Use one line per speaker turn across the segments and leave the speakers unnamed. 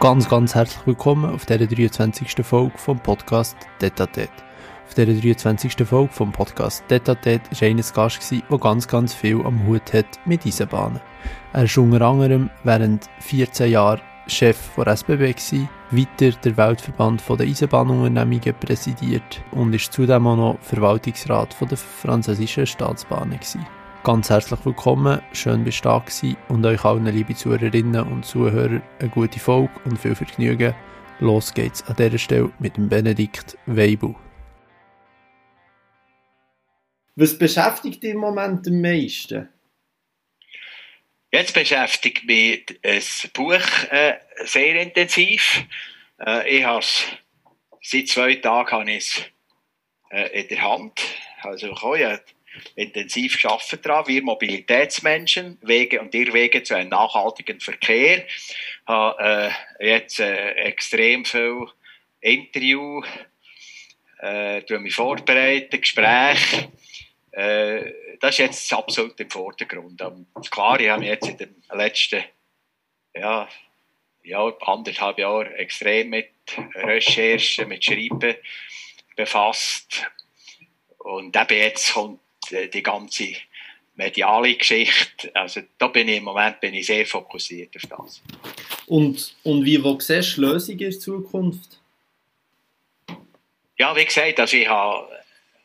ganz, ganz herzlich willkommen auf dieser 23. Folge vom Podcast Detatet. Auf dieser 23. Folge vom Podcast Detatet war einer Gast, der ganz, ganz viel am Hut hat mit Eisenbahnen. Er war unter anderem während 14 Jahren Chef der SBB weiter der Weltverband der Eisenbahnunternehmungen präsidiert und ist zudem auch noch Verwaltungsrat der französischen Staatsbahnen gewesen. Ganz herzlich willkommen, schön bist du da und euch allen, liebe Zuhörerinnen und Zuhörer, eine gute Folge und viel Vergnügen. Los geht's an dieser Stelle mit dem Benedikt Weibu.
Was beschäftigt dich im Moment am meisten?
Jetzt beschäftigt mich das Buch äh, sehr intensiv. Äh, ich habe seit zwei Tagen habe ich es äh, in der Hand. Also ich habe intensiv geschafft daran. Wir Mobilitätsmenschen, Wege und Irrwege zu einem nachhaltigen Verkehr. Ich habe äh, jetzt äh, extrem viel Interview, äh, mich vorbereiten, Gespräche. Äh, das ist jetzt absolut im Vordergrund. Und klar, ich habe mich jetzt in den letzten ja, ja, anderthalb Jahren extrem mit Recherchen, mit Schreiben befasst. Und eben jetzt kommt die ganze mediale Geschichte. Also da bin ich im Moment bin ich sehr fokussiert auf das.
Und, und wie wo siehst du Lösungen in Zukunft?
Ja, wie gesagt, also ich habe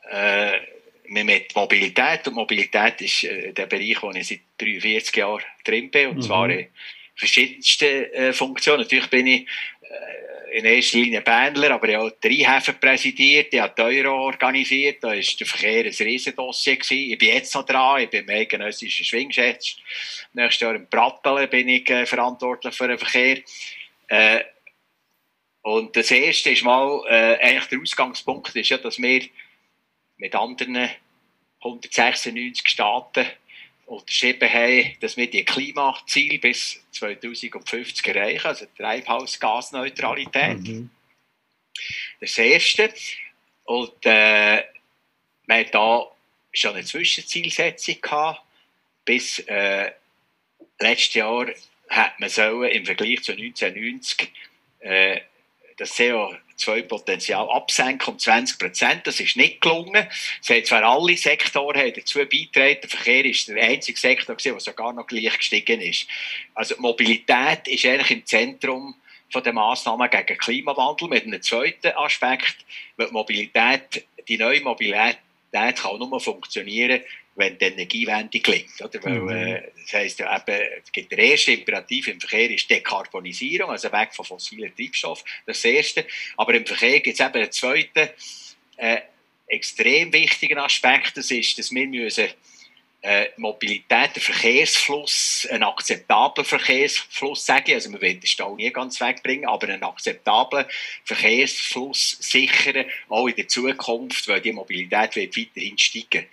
äh, mit Mobilität, und Mobilität ist äh, der Bereich, wo ich seit 43 Jahren drin bin, und mhm. zwar in verschiedensten äh, Funktionen. Natürlich bin ich äh, in erster Linie Bändler, aber ich habe auch die Rheinhäfen präsidiert, ich habe die Euro organisiert, da war der Verkehr ein Riesendossier. Gewesen. Ich bin jetzt noch dran, ich bin im eidgenössischen Schwingschätz. Nächstes Jahr im Pratteln bin ich äh, verantwortlich für den Verkehr. Äh, und das erste ist mal, äh, eigentlich der Ausgangspunkt ist ja, dass wir mit anderen 196 Staaten unterschrieben haben, dass wir die Klimaziele bis 2050 erreichen, also Treibhausgasneutralität. Mhm. Das ist das Erste. Und äh, wir hatten da schon eine Zwischenzielsetzung gehabt. Bis äh, letztes Jahr hat man sollen, im Vergleich zu 1990 äh, das CO zwei Potenzial absenken um 20 Prozent. Das ist nicht gelungen. Es haben zwar alle Sektoren dazu beigetragen. Der Verkehr ist der einzige Sektor, der sogar noch gleich gestiegen ist. Also Mobilität ist eigentlich im Zentrum von der Massnahmen gegen Klimawandel mit einem zweiten Aspekt, weil die Mobilität, die neue Mobilität kann nur funktionieren, wenn die Energiewende gelingt. Oder? Weil, mhm. äh, das heisst ja eben, der erste Imperativ im Verkehr ist Dekarbonisierung, also weg von fossilen Treibstoffen, das erste. Aber im Verkehr gibt es eben einen zweiten äh, extrem wichtigen Aspekt, das ist, dass wir müssen äh, Mobilität, der Verkehrsfluss, ein akzeptabler Verkehrsfluss sagen, also wir wollen den Stau nie ganz wegbringen, aber einen akzeptablen Verkehrsfluss sichern, auch in der Zukunft, weil die Mobilität wird weiterhin steigen.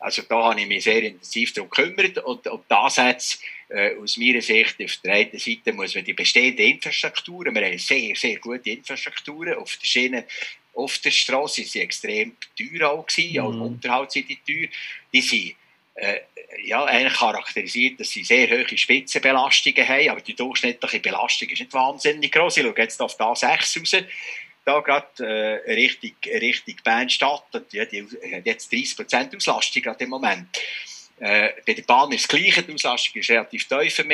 Also da habe ich mich sehr intensiv darum gekümmert und, und das jetzt äh, aus meiner Sicht auf der einen Seite muss man die bestehenden Infrastrukturen, wir haben sehr, sehr gute Infrastrukturen auf der Schiene, auf der Straße sind sie extrem teuer auch gewesen, mhm. auch Unterhalt sind die teuer, die sind äh, ja, eigentlich charakterisiert, dass sie sehr hohe Spitzenbelastungen haben, aber die durchschnittliche Belastung ist nicht wahnsinnig groß. Ich schaue jetzt auf da 6 raus da gerade äh, Richtung, Richtung Bernstadt, ja, die hat jetzt 30% Auslastung gerade im Moment. Äh, bei der Bahn ist das Gleiche, die Auslastung ist relativ tief im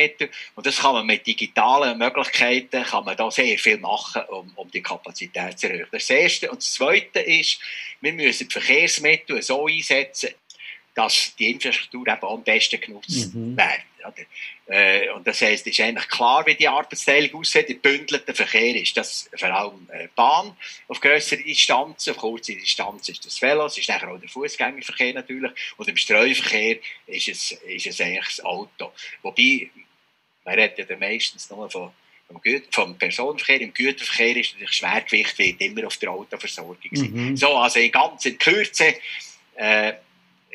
und das kann man mit digitalen Möglichkeiten kann man da sehr viel machen, um, um die Kapazität zu erhöhen. Das Erste. Und das Zweite ist, wir müssen die Verkehrsmittel so einsetzen, dass die Infrastruktur eben am besten genutzt mhm. wird. Äh, und das heisst, es ist eigentlich klar, wie die Arbeitsteilung aussieht. Im bündelten Verkehr ist das vor allem äh, Bahn auf größere Distanzen, auf kurze Distanz ist das Velo, es ist nachher auch der Fußgängerverkehr natürlich und im Streuverkehr ist es, ist es eigentlich das Auto. Wobei, man redet ja meistens nur von vom Personenverkehr, im Güterverkehr ist natürlich Schwergewicht wird immer auf der Autoversorgung Mhm. So, also in ganz in Kürze äh,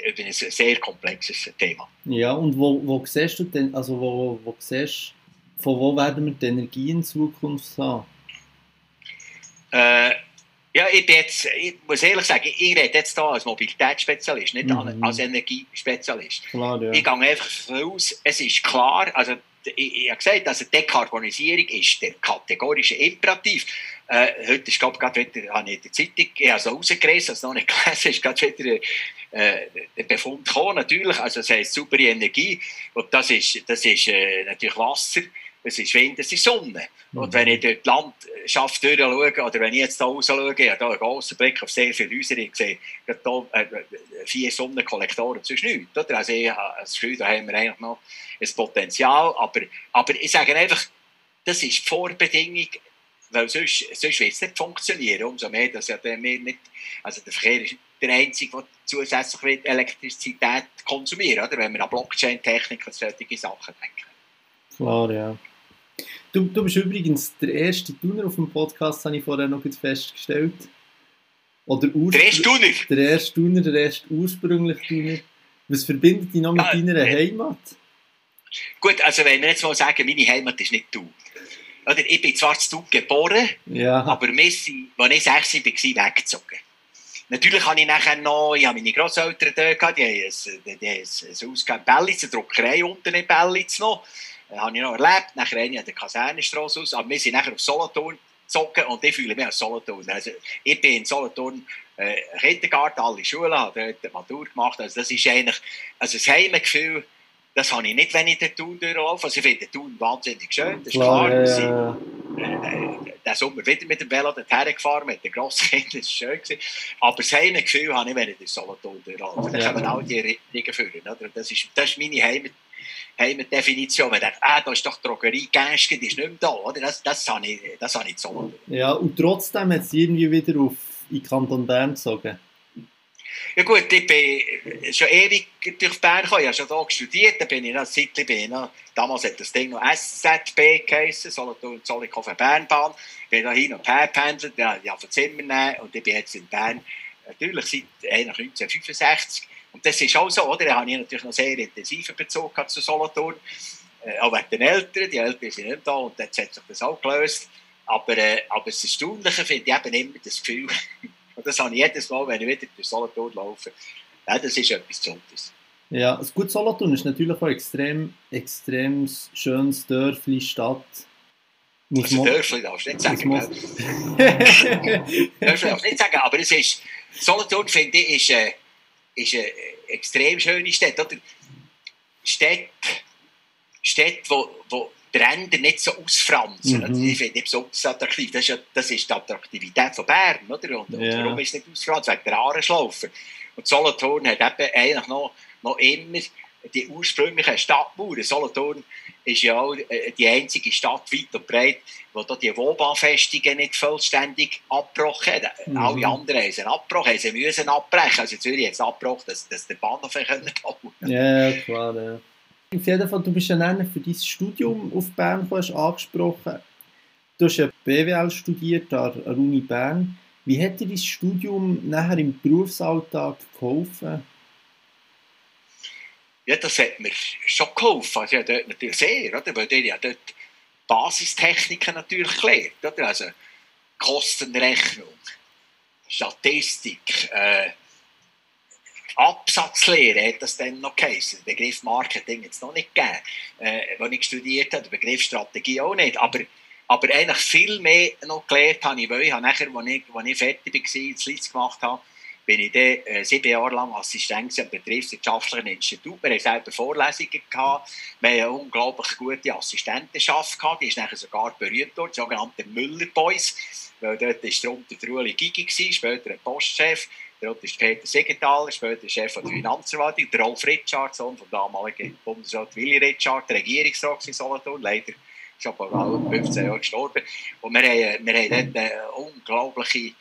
ein sehr komplexes Thema.
Ja, und wo, wo siehst du denn, also wo, wo siehst, von wo werden wir die Energie in Zukunft haben?
Äh, ja, ich, jetzt, ich muss ehrlich sagen, ich rede jetzt hier als Mobilitätsspezialist, nicht mhm. als Energiespezialist. Klar, ja. Ich gehe einfach davon aus, es ist klar, also ich, ich habe gesagt, also Dekarbonisierung ist der kategorische Imperativ. Äh, heute ist, glaube gerade wieder, habe ich in der Zeitung, ich habe es noch nicht gelesen, ist gerade wieder äh, der Befund gekommen, natürlich, also es heißt saubere Energie, und das ist, das ist äh, natürlich Wasser, es ist Wind, es ist Sonne. Und mhm. wenn ich dort die Landschaft durchschaue, oder wenn ich jetzt hier raus schaue, ich habe hier einen grossen Blick auf sehr viele Häuser, ich sehe hier äh, vier Sonnenkollektoren zwischen nichts. Oder? Also ich habe das Gefühl, da haben wir eigentlich noch ein Potenzial, aber, aber ich sage einfach, das ist die Vorbedingung, weil sonst, sonst wird es nicht funktionieren. Umso mehr, dass ja der, nicht, also der Verkehr ist der Einzige, der zusätzlich Elektrizität konsumiert, oder? wenn wir an Blockchain-Technik und solche Sachen denken.
Klar, ja. Du, du bist übrigens der erste Tuner auf dem Podcast, habe ich vorher noch festgestellt. Oder
der erste Tuner?
Der erste Tuner, der erste ursprüngliche Tuner. Was verbindet dich noch mit ja, deiner äh, Heimat?
Gut, also wenn wir jetzt mal sagen, meine Heimat ist nicht Thun. Oder, ich bin zwar zu Thun geboren,
ja.
aber wir sind, als ich sechs war, weggezogen. Natürlich habe ich nachher noch, ich habe meine Großeltern dort gehabt, die haben ein, die haben ein, ein Ausgang Bellitz, eine Druckerei unten in Bellitz noch. Das habe ich noch erlebt. Nachher eine an der Kasernenstraße aus. Aber wir sind nachher auf Solothurn gezogen und ich fühle mich als Solothurn. Also, ich bin in Solothurn äh, Kindergarten, alle Schulen, habe dort Matur gemacht. Also das ist eigentlich, also das Heimgefühl, das habe ich nicht, wenn ich den Thun durchlaufe. Also ich finde den Thun wahnsinnig schön, das ist klar. klar. Wir sind äh, den Sommer wieder mit dem Velo dorthin gefahren, mit den Grosskindern, das war schön. Gewesen. Aber das Heimgefühl habe ich, wenn ich durch Solothurn durchlaufe. Dann ja. kommen all die Erinnerungen führen. Oder? Das, ist, das ist meine Heimat. Heimatdefinition. Man denkt, ah, da ist doch die Drogerie die ist nicht mehr da. Oder? Das, das, habe ich, das habe ich so.
Ja, und trotzdem hat es irgendwie wieder auf in Kanton Bern gezogen.
Ja gut, ich bin schon ewig durch Bern gekommen, ich habe schon hier studiert, da bin ich noch, bin ich noch, damals hat das Ding noch SZB geheissen, Solothurn, Zollikofen, Bernbahn, bin da hin und her gependelt, ja, ich habe Zimmer nehmen und ich bin jetzt in Bern, natürlich seit 1965, und das ist auch so, oder? Da habe ich natürlich noch sehr intensiven Bezug zu Solothurn, äh, auch wegen den Eltern, die Eltern sind nicht da und jetzt hat sich das auch gelöst, aber, äh, aber das Erstaunliche finde ich eben immer das Gefühl, Und das habe ich jedes Mal, wenn ich wieder durch Solothurn laufe. Ja, das ist etwas Besonderes.
Ja, das gute Solothurn ist natürlich auch extrem, extrem schönes Dörfli, Stadt.
Muss also Dörfli darfst du nicht sagen. Dörfli darfst du nicht sagen, aber es ist, Solothurn finde ich, ist, äh, ist eine extrem schöne Stadt. Oder? Städte, Städte wo, wo die Ränder nicht so ausfranzen. Mhm. Also ich finde nicht besonders attraktiv. Das ist, ja, das ist die Attraktivität von Bern. Oder? Und, yeah. und warum ist es nicht ausfranzen? Wegen der Ahrenschlaufe. Und Solothurn hat eben eigentlich noch, noch immer die ursprünglichen Stadtmauern. Solothurn ist ja auch äh, die einzige Stadt weit und breit, wo da die Wohnbahnfestungen nicht vollständig abgebrochen haben. Mhm. Alle anderen haben sie abgebrochen, sie müssen abbrechen. Also Zürich hat es abgebrochen, dass, dass der Bahnhof bauen.
Ja, klar, ja. Auf jeden Fall, du bist ja für dein Studium auf Bern hast angesprochen. Du hast ja BWL studiert an der Uni Bern. Wie hat dir dein Studium nachher im Berufsalltag geholfen?
Ja, das hat mir schon geholfen. Also, ja, dort natürlich sehr, oder? weil ich ja dort Basistechniken natürlich gelernt. Oder? Also Kostenrechnung, Statistik, äh, Absatzlehre hat das dann noch geheißen. Der Begriff Marketing jetzt noch nicht gegeben, äh, als ich studiert habe. Der Begriff Strategie auch nicht. Aber, aber eigentlich viel mehr noch gelernt habe ich, weil ich habe nachher, als ich, ich fertig war, das Leeds gemacht habe, bin ich dann äh, sieben Jahre lang Assistent am Betriebswirtschaftlichen Institut. Wir hatten selber Vorlesungen gehabt. Wir eine unglaublich gute Assistentenschaft gehabt. Die ist nachher sogar berühmt dort, die sogenannten Müller Boys. Weil dort war drunter der Ueli Gigi, später ein Postchef. Dort ist Peter Siegenthaler, später Chef der Finanzverwaltung, der Rolf Richard, Sohn vom damaligen Bundesrat Willy Richard, Regierungsrat in Solothurn, leider schon vor 15 Jahren gestorben. Und wir haben, wir haben dort eine unglaubliche,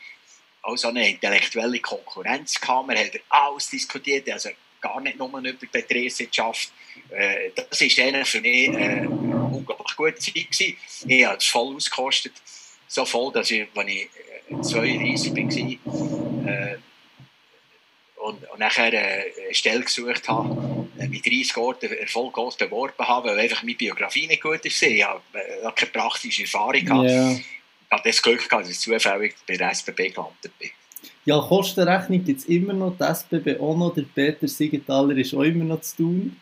also eine intellektuelle Konkurrenz gehabt. Wir haben alles diskutiert, also gar nicht nur über die Betriebswirtschaft. Äh, das war für mich eine unglaublich gute Zeit. Ich habe es voll ausgekostet. So voll, dass ich, als ich 32 war, und, und nachher äh, eine Stelle gesucht habe, äh, mit 30 Orten erfolglos beworben habe, weil einfach meine Biografie nicht gut ist. Ich habe äh, keine praktische Erfahrung gehabt. Yeah. Habe das Glück gehabt, dass ich zufällig bei der SBB gelandet bin.
Ja, Kostenrechnung gibt es immer noch, die SBB auch noch, der Peter Siegenthaler ist auch immer noch zu tun.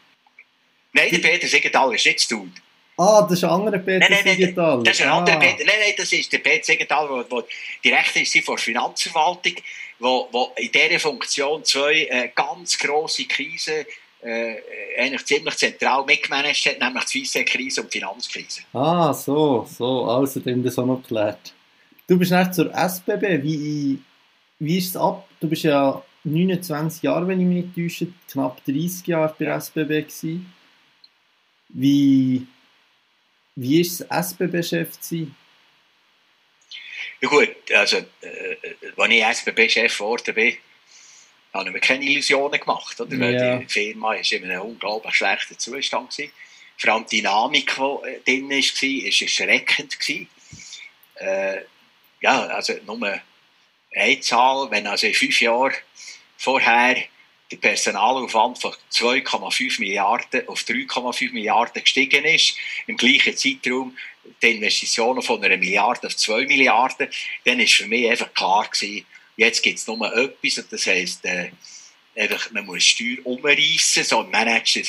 Nein, der Peter Siegenthaler ist nicht zu tun.
Ah, das ist ein anderer Peter
Nein, nein,
Siegenthaler.
das ist ein anderer
Ah.
Peter. Nein, nein, das ist der Peter Siegenthaler, der, der Direktor ist von der Finanzverwaltung, wo, wo in dieser Funktion zwei äh, ganz grosse Krisen äh, eigentlich ziemlich zentral mitgemanagt hat, nämlich die Weisse-Krise und die Finanzkrise.
Ah, so, so, also dem das auch noch geklärt. Du bist nicht zur SBB, wie, wie ist es ab? Du bist ja 29 Jahre, wenn ich mich nicht täusche, knapp 30 Jahre bei der SBB gewesen. Wie, wie ist es, SBB-Chef zu sein?
Ja gut, also, äh, als ich SBB-Chef geworden bin, habe ich mir keine Illusionen gemacht. Oder? Weil
Ja.
Die Firma war in einem unglaublich schlechten Zustand. Gewesen. Vor allem die Dynamik, die äh, drin war, war erschreckend. Gewesen. Äh, ja, also nur eine Zahl, wenn also in fünf Jahren vorher der Personalaufwand von 2,5 Milliarden auf 3,5 Milliarden gestiegen ist, im gleichen Zeitraum die Investitionen von einer Milliarde auf 2 Milliarden, dann ist für mich einfach klar gewesen, jetzt gibt es nur etwas und das heisst, äh, einfach, man muss Steuer umreißen, so ein Manager,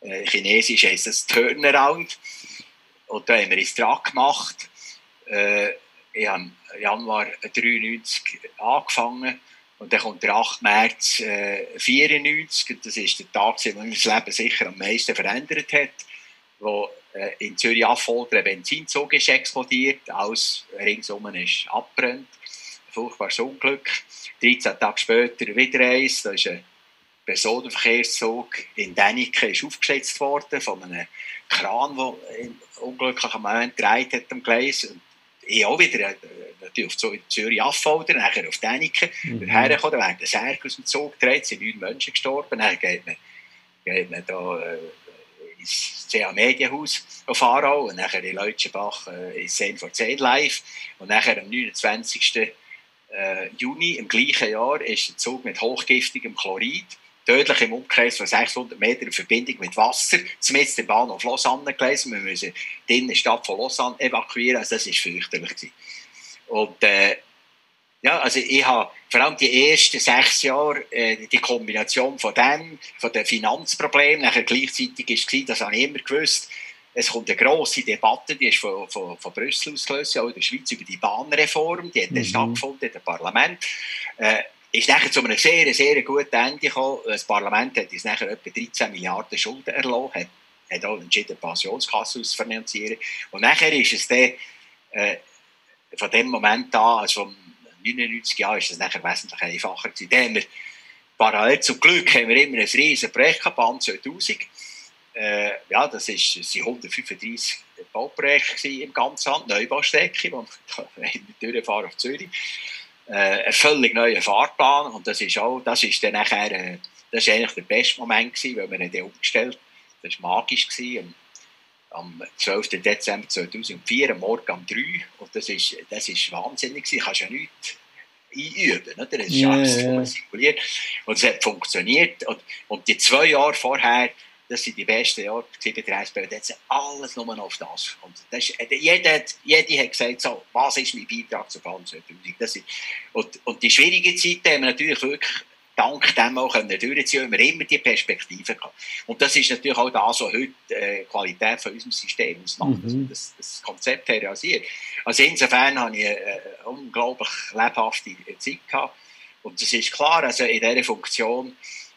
äh, chinesisch heisst das Turnaround und da haben wir uns dran gemacht. Äh, ich habe im Januar 93 angefangen und dann kommt der 8. März äh, 94. Das ist der Tag, wo mein Leben sicher am meisten verändert hat. Wo äh, in Zürich Affolter ein Benzinzug ist explodiert, alles ringsum ist abgebrannt. Furchtbares Unglück. 13 Tage später wieder eins. Da ist ein Personenverkehrszug in Däniken ist aufgeschätzt worden von einem Kran, der im unglücklichen Moment gedreht hat am Gleis. Und ich auch wieder äh, natürlich auf Zu- Zürich Affolter, nachher auf Däniken.
Mhm.
Hergekommen, da werden Särge aus dem Zug gedreht, sind neun Menschen gestorben. Dann geht man, geht man da äh, ins CA Medienhaus auf Aarau und nachher in Leutschenbach äh, ins 10 vor 10 live. Und nachher am 29. Äh, Juni im gleichen Jahr ist der Zug mit hochgiftigem Chlorid tödlich im Umkreis von 600 Metern in Verbindung mit Wasser zumindest den Bahnhof Lausanne gelesen. Wir müssen die Innenstadt von Lausanne evakuieren. Also das war fürchterlich. Und äh, ja, also ich habe vor allem die ersten sechs Jahre äh, die Kombination von dem, von den Finanzproblemen, nachher gleichzeitig ist es, das habe ich immer gewusst, es kommt eine grosse Debatte, die ist von, von, von Brüssel ausgelöst, auch in der Schweiz, über die Bahnreform, die hat dann
Mhm.
stattgefunden im Parlament. Äh, ist nachher zu einem sehr, sehr guten Ende gekommen. Das Parlament hat uns nachher etwa 13 Milliarden Schulden erlassen, hat, hat auch entschieden, die Pensionskasse auszufinanzieren. Und nachher ist es dann, äh, von dem Moment an, also vom 99 Jahren, ist es nachher wesentlich einfacher gewesen. Dann haben wir, parallel zum Glück, haben wir immer ein riesen Projekt gehabt, Bahn 2000. Äh, ja, das ist, es waren 135 Bauprojekte im ganzen Land, Neubaustrecke, wo wir durchfahren auf Zürich. Äh, ein völlig neuer Fahrplan und das ist auch, das ist dann nachher, äh, das ist eigentlich der beste Moment gewesen, weil wir ihn dann umgestellt Das war magisch gewesen. Am, am 12. Dezember 2004, am Morgen um 3 und das ist, das ist wahnsinnig gewesen. Kannst ja nichts einüben, oder? Das ist
Ja,
alles simuliert und es hat funktioniert und, und die zwei Jahre vorher das sind die besten Jahre gewesen bei der SBB. Da hat sie alles nur noch auf das. Und das ist, äh, jeder, hat, jeder hat gesagt, so, was ist mein Beitrag zur Bahn 2000? Das ist, und, und die schwierigen Zeiten haben wir natürlich wirklich dank dem auch können durchziehen, weil wir immer die Perspektive gehabt. Und das ist natürlich auch das, was heute äh, die Qualität von unserem System ausmacht.
Mhm.
Das, das Konzept realisiert. Also insofern habe ich eine, unglaublich lebhafte Zeit gehabt. Und das ist klar, also in dieser Funktion,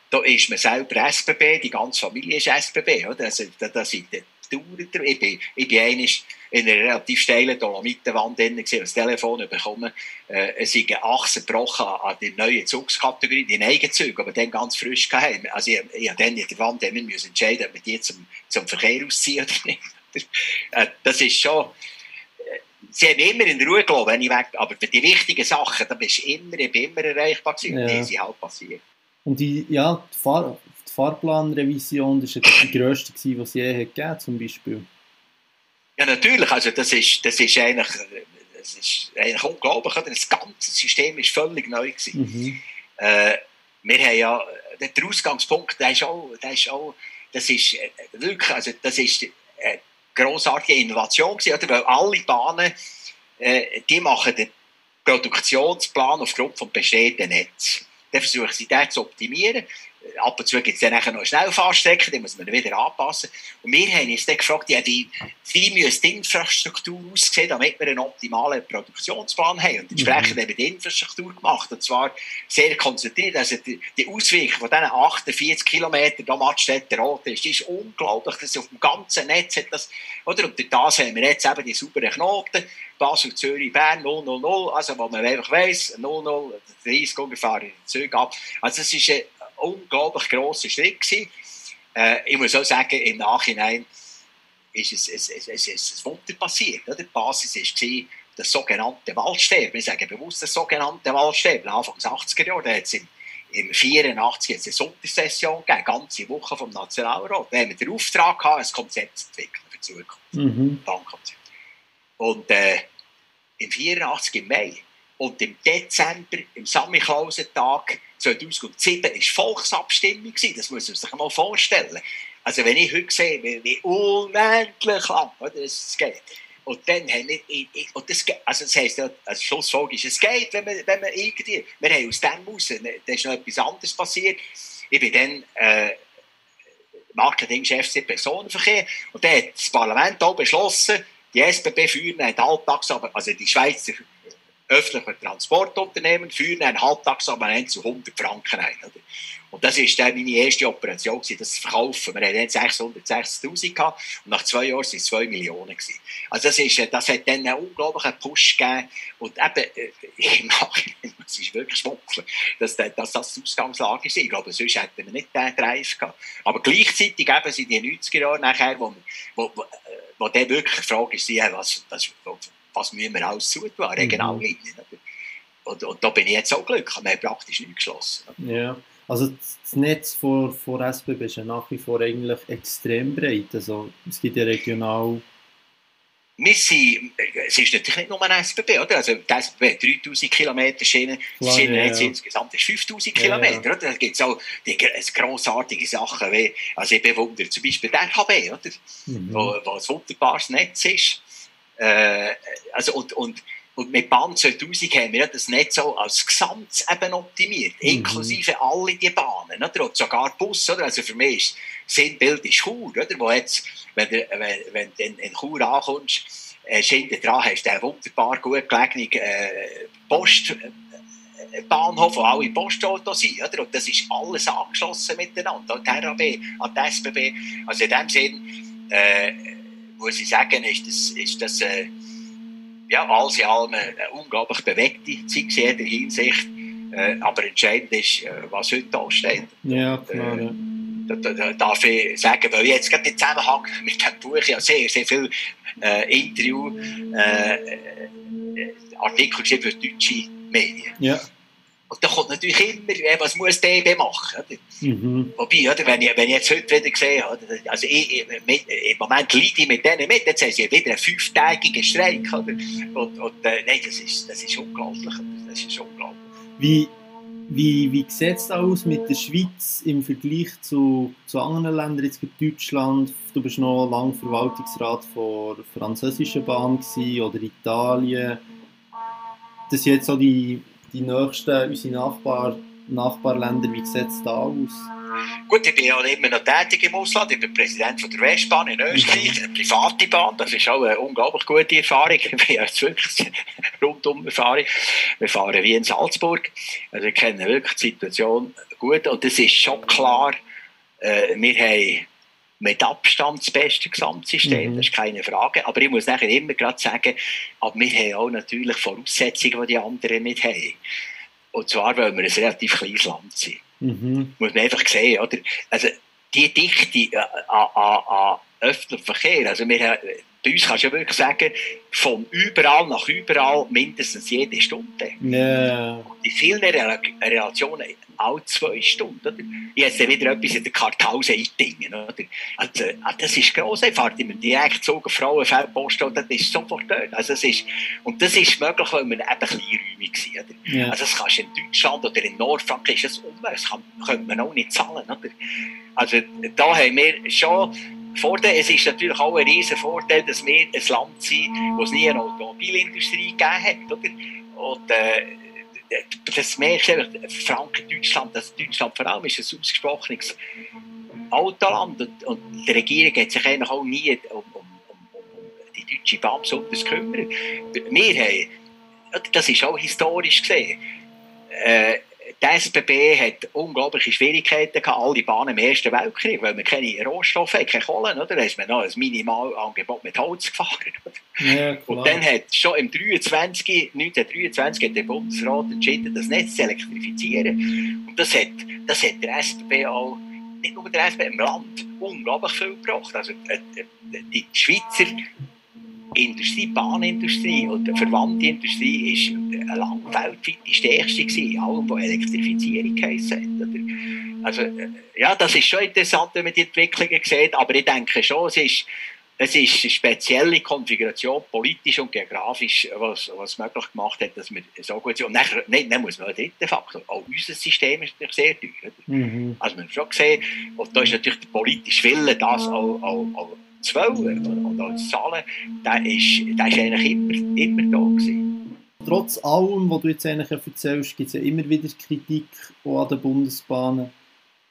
da ist man selber SBB, die ganze Familie ist SBB. Oder? Also, da, da sind die Touren drin. Ich bin, ich bin einmal in einer relativ steilen Dolomitenwand drin, gewesen, das Telefon bekommen. Äh, es sind Achsen gebrochen an die neue Zugskategorie, die Eigenzüge, aber dann ganz frisch gehabt. Also ich, ich habe dann in der Wand immer müssen entscheiden, ob wir die zum, zum Verkehr ausziehen oder nicht. Äh, das ist schon... äh, Sie haben immer in Ruhe gelassen, wenn ich weg aber für die wichtigen Sachen, da bist immer, ich bin immer erreichbar gewesen.
Ja.
Die sind halt passiert.
Und die, ja, die, Fahr die Fahrplanrevision, das war die grösste, die es je hat gegeben zum Beispiel.
Ja, natürlich. Also das ist, das ist eigentlich, das ist eigentlich unglaublich. Das ganze System ist völlig neu.
Mhm.
Äh, wir haben ja, der Ausgangspunkt, der ist auch, der ist auch, das ist äh, wirklich, also das ist eine grossartige Innovation gewesen, oder? weil alle Bahnen, äh, die machen den Produktionsplan aufgrund vom bestehenden Netz. Dann versuchen sie den zu optimieren. Ab und zu gibt es dann noch eine Schnellfahrstrecke, die muss man wieder anpassen. Und wir haben uns dann gefragt, ja, wie, wie müsste die Infrastruktur aussehen, damit wir einen optimalen Produktionsplan haben. Und entsprechend mhm. haben wir die Infrastruktur gemacht. Und zwar sehr konzentriert. Also die, die Auswirkung von diesen 48 Kilometern, da Mattstädter Rot ist, ist unglaublich. Das ist auf dem ganzen Netz hat das, oder? Und durch das haben wir jetzt eben die sauberen Knoten. Basel, Zürich, Bern, 0, 0, 0. Also, wo man einfach weiss, 0, 0, 30 ungefähr in den Zügen ab. Also, es ist ein unglaublich grosser Schritt gewesen. Äh, ich muss auch sagen, im Nachhinein ist es, es, es, es, es ein Wunder passiert. Oder? Die Basis war das sogenannte Waldsterben. Wir sagen bewusst das sogenannte Waldsterben. Anfang des 80er Jahre, da hat es im, im 84 eine Sondersession gegeben, eine ganze Woche vom Nationalrat. Da haben wir den Auftrag gehabt, ein Konzept zu entwickeln für die Zukunft. Mhm. Und äh, im 84 im Mai und im Dezember, im Samichlausentag 2007, war Volksabstimmung. Das muss man sich mal vorstellen. Also wenn ich heute sehe, wie, wie unendlich lang das geht. Und dann haben wir, und das, also das heisst, also Schlussfolge ist, es geht, wenn man, wenn man irgendwie, wir haben aus dem raus, da ist noch etwas anderes passiert. Ich bin dann äh, Marketingchef für Personenverkehr und dann hat das Parlament auch beschlossen, die SBB führen ein Halbtagsabonnement, also die Schweizer öffentlichen Transportunternehmen führen ein Halbtagsabonnement zu 100 Franken ein. Oder? Und das war dann meine erste Operation, das zu verkaufen. Wir hatten dann 660'000 gehabt und nach zwei Jahren waren es 2 Millionen. Gewesen. Also das, ist, das hat dann einen unglaublichen Push gegeben. Und eben, äh, im Nachhinein, es ist wirklich schmunzeln, dass, dass das die Ausgangslage ist. Ich glaube, sonst hätten wir nicht den Drive gehabt. Aber gleichzeitig eben sind die 90er Jahre nachher, wo, wo, wo, wo dann wirklich die Frage ist, was, was müssen wir alles zutun, regional mhm. Und, und da bin ich jetzt auch glücklich, wir haben praktisch nichts geschlossen.
Ja. Also das Netz von, von SBB ist ja nach wie vor eigentlich extrem breit. Also es gibt ja regional...
Wir sind, es ist natürlich nicht nur ein SBB, oder? Also die SBB hat 3000 Kilometer Schienen, das Schienennetz ja. insgesamt ist 5000 ja, Kilometer, ja. oder? Da gibt es auch die, grossartige Sachen wie, also ich bewundere zum Beispiel den HB, oder? Mhm. Wo, wo ein wunderbares Netz ist. Äh, also und, und und mit Bahn 2000 haben wir das Netz auch als Gesamt eben optimiert, mhm. inklusive alle die Bahnen, oder? Und sogar Bus, oder? Also für mich ist Sinnbild ist Chur, oder? Wo jetzt, wenn du, wenn, wenn du in, in Chur ankommst, äh, hinten dran hast du einen wunderbar gut gelegenen äh, Post, äh, Bahnhof, wo alle Postautos sind, oder? Und das ist alles angeschlossen miteinander, an die RAB, an die SBB. Also in dem Sinn, äh, muss ich sagen, ist das, ist das äh, ja, alles in allem eine unglaublich bewegte Zeit in jeder Hinsicht. Äh, aber entscheidend ist, äh, was heute da steht.
Ja, klar. Ja.
Da, da, da, darf ich sagen, weil ich jetzt gerade im Zusammenhang mit dem Buch ja sehr, sehr viel äh, Interview, äh, äh Artikel geschrieben für deutsche Medien.
Ja.
Und da kommt natürlich immer, was muss DB machen? Mhm. Wobei, oder, wenn, ich, wenn ich jetzt heute wieder sehe, oder, also ich, mit, im Moment leide ich mit denen mit, jetzt haben sie wieder einen fünftägigen Streik. Oder? Und, und äh, nein, das ist, das ist unglaublich. Das ist unglaublich.
Wie, wie, wie sieht es aus mit der Schweiz im Vergleich zu, zu anderen Ländern, jetzt mit Deutschland? Du bist noch lange Verwaltungsrat der französischen Bahn gewesen, oder Italien. Das sind jetzt so die die nächsten, unsere Nachbar, Nachbarländer, wie sieht es da aus?
Gut, ich bin ja immer noch tätig im Ausland. Ich bin Präsident von der Westbahn in Österreich, eine private Bahn. Das ist auch eine unglaublich gute Erfahrung. Ich bin jetzt wirklich rundum Erfahrung. Wir fahren wie in Salzburg. Also wir kennen wirklich die Situation gut. Und es ist schon klar, äh, wir haben mit Abstand das beste Gesamtsystem, mhm. das ist keine Frage. Aber ich muss nachher immer gerade sagen, aber wir haben auch natürlich Voraussetzungen, die die anderen nicht haben. Und zwar, weil wir ein relativ kleines Land sind. Mhm. Muss man einfach sehen, oder? Also, die Dichte an, an, an öffentlichem Verkehr, also wir, bei uns kannst du ja wirklich sagen, von überall nach überall mindestens jede Stunde.
Yeah.
In vielen Relationen alle zwei Stunden. Oder? Ich habe wieder etwas in der Kartause eingedingen. Also, ah, das ist gross. Ich fahre immer direkt so Frauen, Post und das ist sofort dort. Also, das ist, und das ist möglich, weil wir eben kleinräumig sind. Oder? Yeah. Also, das kannst du in Deutschland oder in Nordfrankreich, ist das unmöglich. Das kann, könnte man auch nicht zahlen. Oder? Also, da haben wir schon Vorteil, es ist natürlich auch ein riesen Vorteil, dass wir ein Land sind, wo es nie eine Automobilindustrie gegeben hat. Oder? Und, äh, das merkst du Franken, Deutschland, das Deutschland vor allem ist ein ausgesprochenes Autoland und, und die Regierung hat sich eigentlich auch nie um, um, um, um die deutsche Bahn besonders gekümmert. Wir haben, das ist auch historisch gesehen, äh, die SBB hat unglaubliche Schwierigkeiten gehabt, alle Bahnen im Ersten Weltkrieg, weil wir keine Rohstoffe haben, keine Kohlen, oder? Da ist man noch ein Minimalangebot mit Holz gefahren. Ja, und dann hat schon im 23, 1923 hat der Bundesrat entschieden, das Netz zu elektrifizieren. Und das hat, das hat der SBB auch, nicht nur der SBB, im Land unglaublich viel gebracht. Also äh, die Schweizer Industrie, Bahnindustrie und die verwandte Industrie ist lang weltweit die stärkste gewesen, allem, wo Elektrifizierung heisst. Also, äh, ja, das ist schon interessant, wenn man die Entwicklungen sieht, aber ich denke schon, es ist, es ist eine spezielle Konfiguration, politisch und geografisch, was, was möglich gemacht hat, dass wir so gut sind. Und dann, nein, dann muss man den dritten Faktor, auch unser System ist natürlich sehr teuer. Mhm. Also man hat schon gesehen, und da ist natürlich der politische Wille, das auch, auch, auch zu wollen und auch zu zahlen, der ist, der ist eigentlich immer, immer da gewesen.
Trotz allem, was du jetzt eigentlich erzählst, gibt es ja immer wieder Kritik auch an den Bundesbahnen.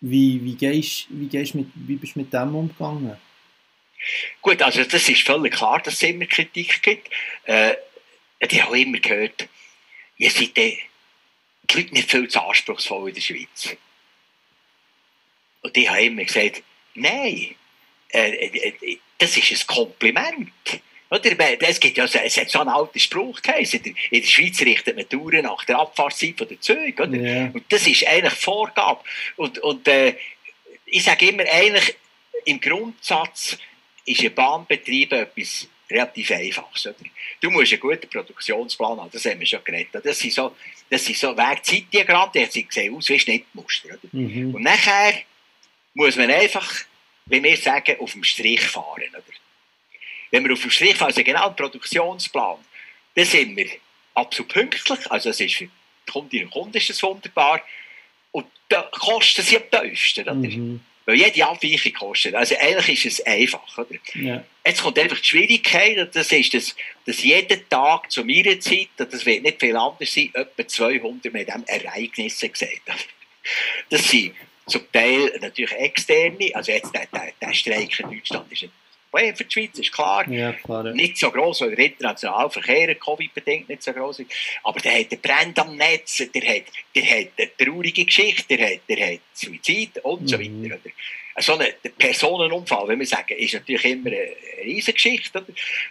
Wie, wie, gehst, wie, gehst mit, wie bist du mit dem umgegangen?
Gut, also das ist völlig klar, dass es immer Kritik gibt. Äh, ich habe immer gehört, ihr seid die Leute nicht viel zu anspruchsvoll in der Schweiz. Und ich habe immer gesagt, nein, das ist ein Kompliment. Oder? Es, gibt ja, es hat so einen alten Spruch geheißen. In der Schweiz richtet man Touren nach der Abfahrtszeit von der Züge. Oder? Yeah. Und das ist eigentlich Vorgabe. Und, und äh, ich sage immer, eigentlich im Grundsatz ist ein Bahnbetrieb etwas relativ Einfaches. Oder? Du musst einen guten Produktionsplan haben, das haben wir schon geredet. Das sind so, das sind so Wegzeitdiagramme, die sehen aus wie Schnittmuster. Oder? Mhm. Und nachher muss man einfach wie wir sagen, auf dem Strich fahren. Oder? Wenn wir auf dem Strich fahren, also genau Produktionsplan, dann sind wir absolut pünktlich. Also es ist für die Kundinnen und Kunden ist das wunderbar. Und da kosten sie am tiefsten. Oder? Mhm. Weil jede Abweichung kostet. Also eigentlich ist es einfach. Oder? Ja. Jetzt kommt einfach die Schwierigkeit, das ist, dass, dass jeden Tag zu meiner Zeit, das wird nicht viel anders sein, etwa 200 mit diesem Ereignissen gesehen. Das sind zum Teil natürlich externe, also jetzt der, der, der Streik in Deutschland ist ein Problem für die Schweiz, ist klar. Ja, klar ja. Nicht so groß, weil der internationale Verkehr Covid-bedingt nicht so groß ist. Aber der hat den Brand am Netz, der hat, der hat eine traurige Geschichte, der hat, der hat Suizid und mhm. so weiter. Oder? So ein Personenunfall, wenn wir sagen, ist natürlich immer eine Riesengeschichte. Oder?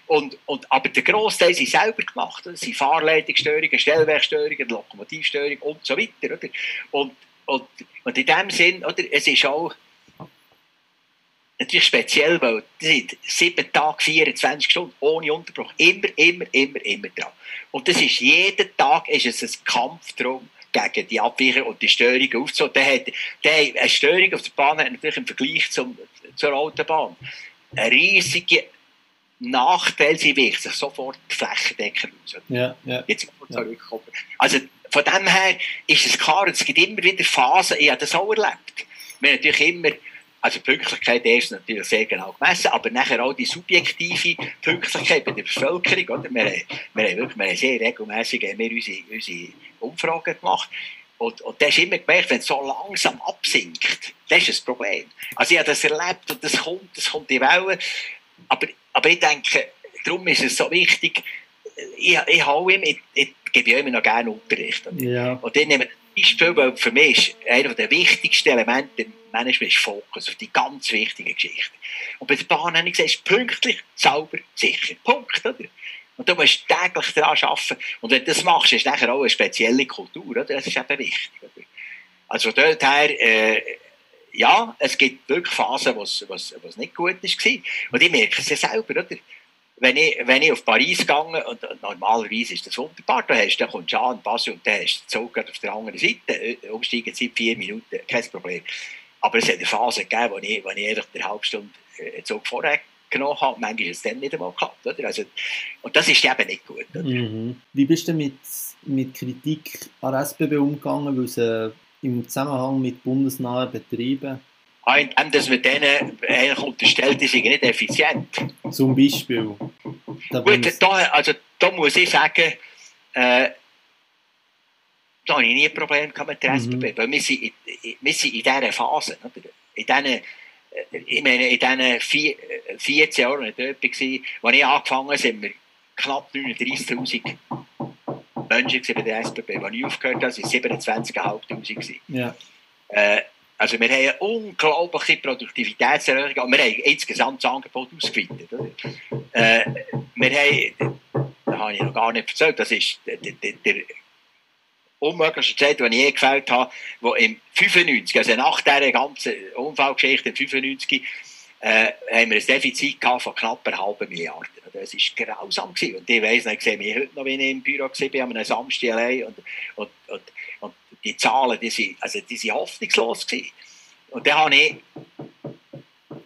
Und, und, aber der Großteil sind selber gemacht. Das sind Fahrleitungsstörungen, Stellwerkstörungen, Lokomotivstörungen und so weiter. Oder? Und und, und in dem Sinn, oder, es ist auch natürlich speziell, weil sind sieben Tage, 24 Stunden ohne Unterbruch, immer, immer, immer, immer dran. Und das ist, jeden Tag ist es ein Kampf darum, gegen die Abweichung und die Störung aufzunehmen. Der hat, der, eine Störung auf der Bahn hat natürlich im Vergleich zum, zur Autobahn eine riesige Nachteil, sie wirkt sich sofort flächendeckend aus. Ja, ja. Jetzt ja. Also von dem her ist es klar, es gibt immer wieder Phasen, ich habe das auch erlebt. Wir natürlich immer, also Pünktlichkeit ist natürlich sehr genau gemessen, aber nachher auch die subjektive Pünktlichkeit bei der Bevölkerung. Oder? Wir, wir haben wirklich wir haben sehr regelmässig wir unsere, unsere Umfragen gemacht. Und, und das ist immer gemerkt, wenn es so langsam absinkt, das ist das Problem. Also ich habe das erlebt und das kommt, das kommt in Wellen. Aber, aber ich denke, darum ist es so wichtig, ich, ich, habe ihm, ich, ich gebe ja immer noch gerne Unterricht. Ja. Und dann nehmen wir Beispiel, weil für mich ist einer der wichtigsten Elemente im Management ist Fokus auf die ganz wichtigen Geschichten. Und bei der Bahn habe ich gesagt, pünktlich, sauber, sicher. Punkt, oder? Und du musst täglich daran arbeiten. Und wenn du das machst, ist nachher auch eine spezielle Kultur, oder? Das ist eben wichtig, oder? Also dort her, äh, ja, es gibt wirklich Phasen, wo es nicht gut war. Und ich merke es ja selber, oder? Wenn ich, wenn ich auf Paris gehe, und normalerweise ist das wunderbar, da hast, dann kommt Jean Basel und dann hast du Zug auf der anderen Seite, äh, umsteigen Zeit vier Minuten, kein Problem. Aber es hat eine Phase gegeben, wo ich, wo ich einfach eine halbe Stunde einen Zug vorher genommen habe, manchmal ist es dann nicht einmal geklappt. Oder? Also, und das ist eben nicht gut.
Mhm. Wie bist du mit, mit Kritik an SBB umgegangen, weil sie im Zusammenhang mit bundesnahen Betrieben
einem, dass man denen eigentlich unterstellt, die sind nicht effizient.
Zum Beispiel?
Da Gut, da, also, da muss ich sagen, äh, da habe ich nie ein Problem mit der SBB, mhm. weil wir sind, in, wir sind in dieser Phase, in diesen ich meine, in diesen vier, 14 Jahren, als ich dort war, als ich angefangen habe, sind wir knapp 39'000 Menschen bei der SBB. Als ich aufgehört habe, waren es 27'500.
Ja.
Äh, also wir haben eine unglaubliche Produktivitätserhöhung wir haben insgesamt das Angebot ausgeweitet. Äh, wir haben, das habe ich noch gar nicht erzählt, das ist der, der, der unmöglichste Zeit, die ich je gefällt habe, wo im 95, also nach dieser ganzen Unfallgeschichte im 95, äh, haben wir ein Defizit gehabt von knapp einer halben Milliarde. Das war grausam. Gewesen. Und ich weiss ich sehe mich heute noch, wie ich im Büro war, einem Samstag allein. Und, und, und, und die Zahlen, die sind, also die sind hoffnungslos gewesen. Und dann habe ich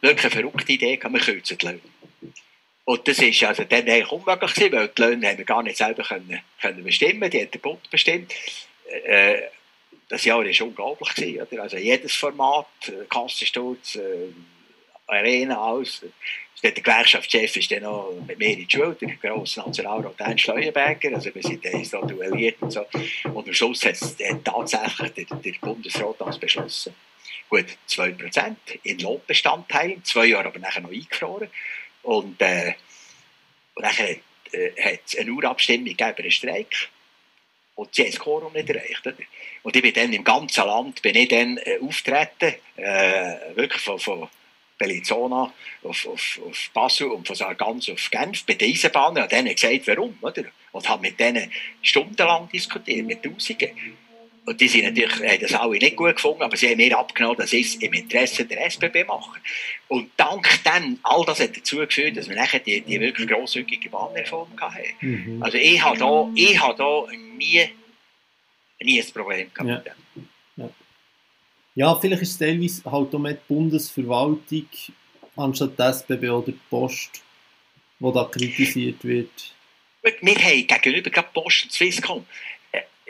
wirklich eine verrückte Idee gehabt, wir kürzen die Löhne. Und das ist also dann eigentlich unmöglich gewesen, weil die Löhne haben wir gar nicht selber können, können bestimmen, die hat der Bund bestimmt. Äh, das Jahr war unglaublich gewesen, oder? Also jedes Format, äh, Kassensturz, äh, Arena, alles. Der Gewerkschaftschef ist dann noch mit mir in die Schule, der grosse Nationalrat Ernst Leuenberger, also wir sind dann so duelliert und so. Und am Schluss hat tatsächlich der, der Bundesrat das beschlossen. Gut, 2% in Lohnbestandteilen, zwei Jahre aber nachher noch eingefroren. Und, äh, und nachher äh, hat es eine Urabstimmung gegeben über einen Streik. Und sie haben das Quorum nicht erreicht. Oder? Und ich bin dann im ganzen Land bin ich dann, äh, auftreten, äh, wirklich von, von Bellinzona auf, auf, auf Basel und von Sargans auf Genf bei den Eisenbahnen und denen gesagt, warum. Oder? Und habe mit denen stundenlang diskutiert, mit Tausenden. Und die sind natürlich, haben das alle nicht gut gefunden, aber sie haben mir abgenommen, dass ich es im Interesse der SBB mache. Und dank dann, all das hat dazu geführt, dass wir nachher die, die wirklich grosszügige Bahnreform hatten. Mhm. Also ich habe da, ich habe da nie, nie ein Problem gehabt.
Ja. Ja. vielleicht ist es teilweise halt auch mit die Bundesverwaltung anstatt die SBB oder die Post, wo da kritisiert wird.
Wir haben gegenüber gerade Post und Swisscom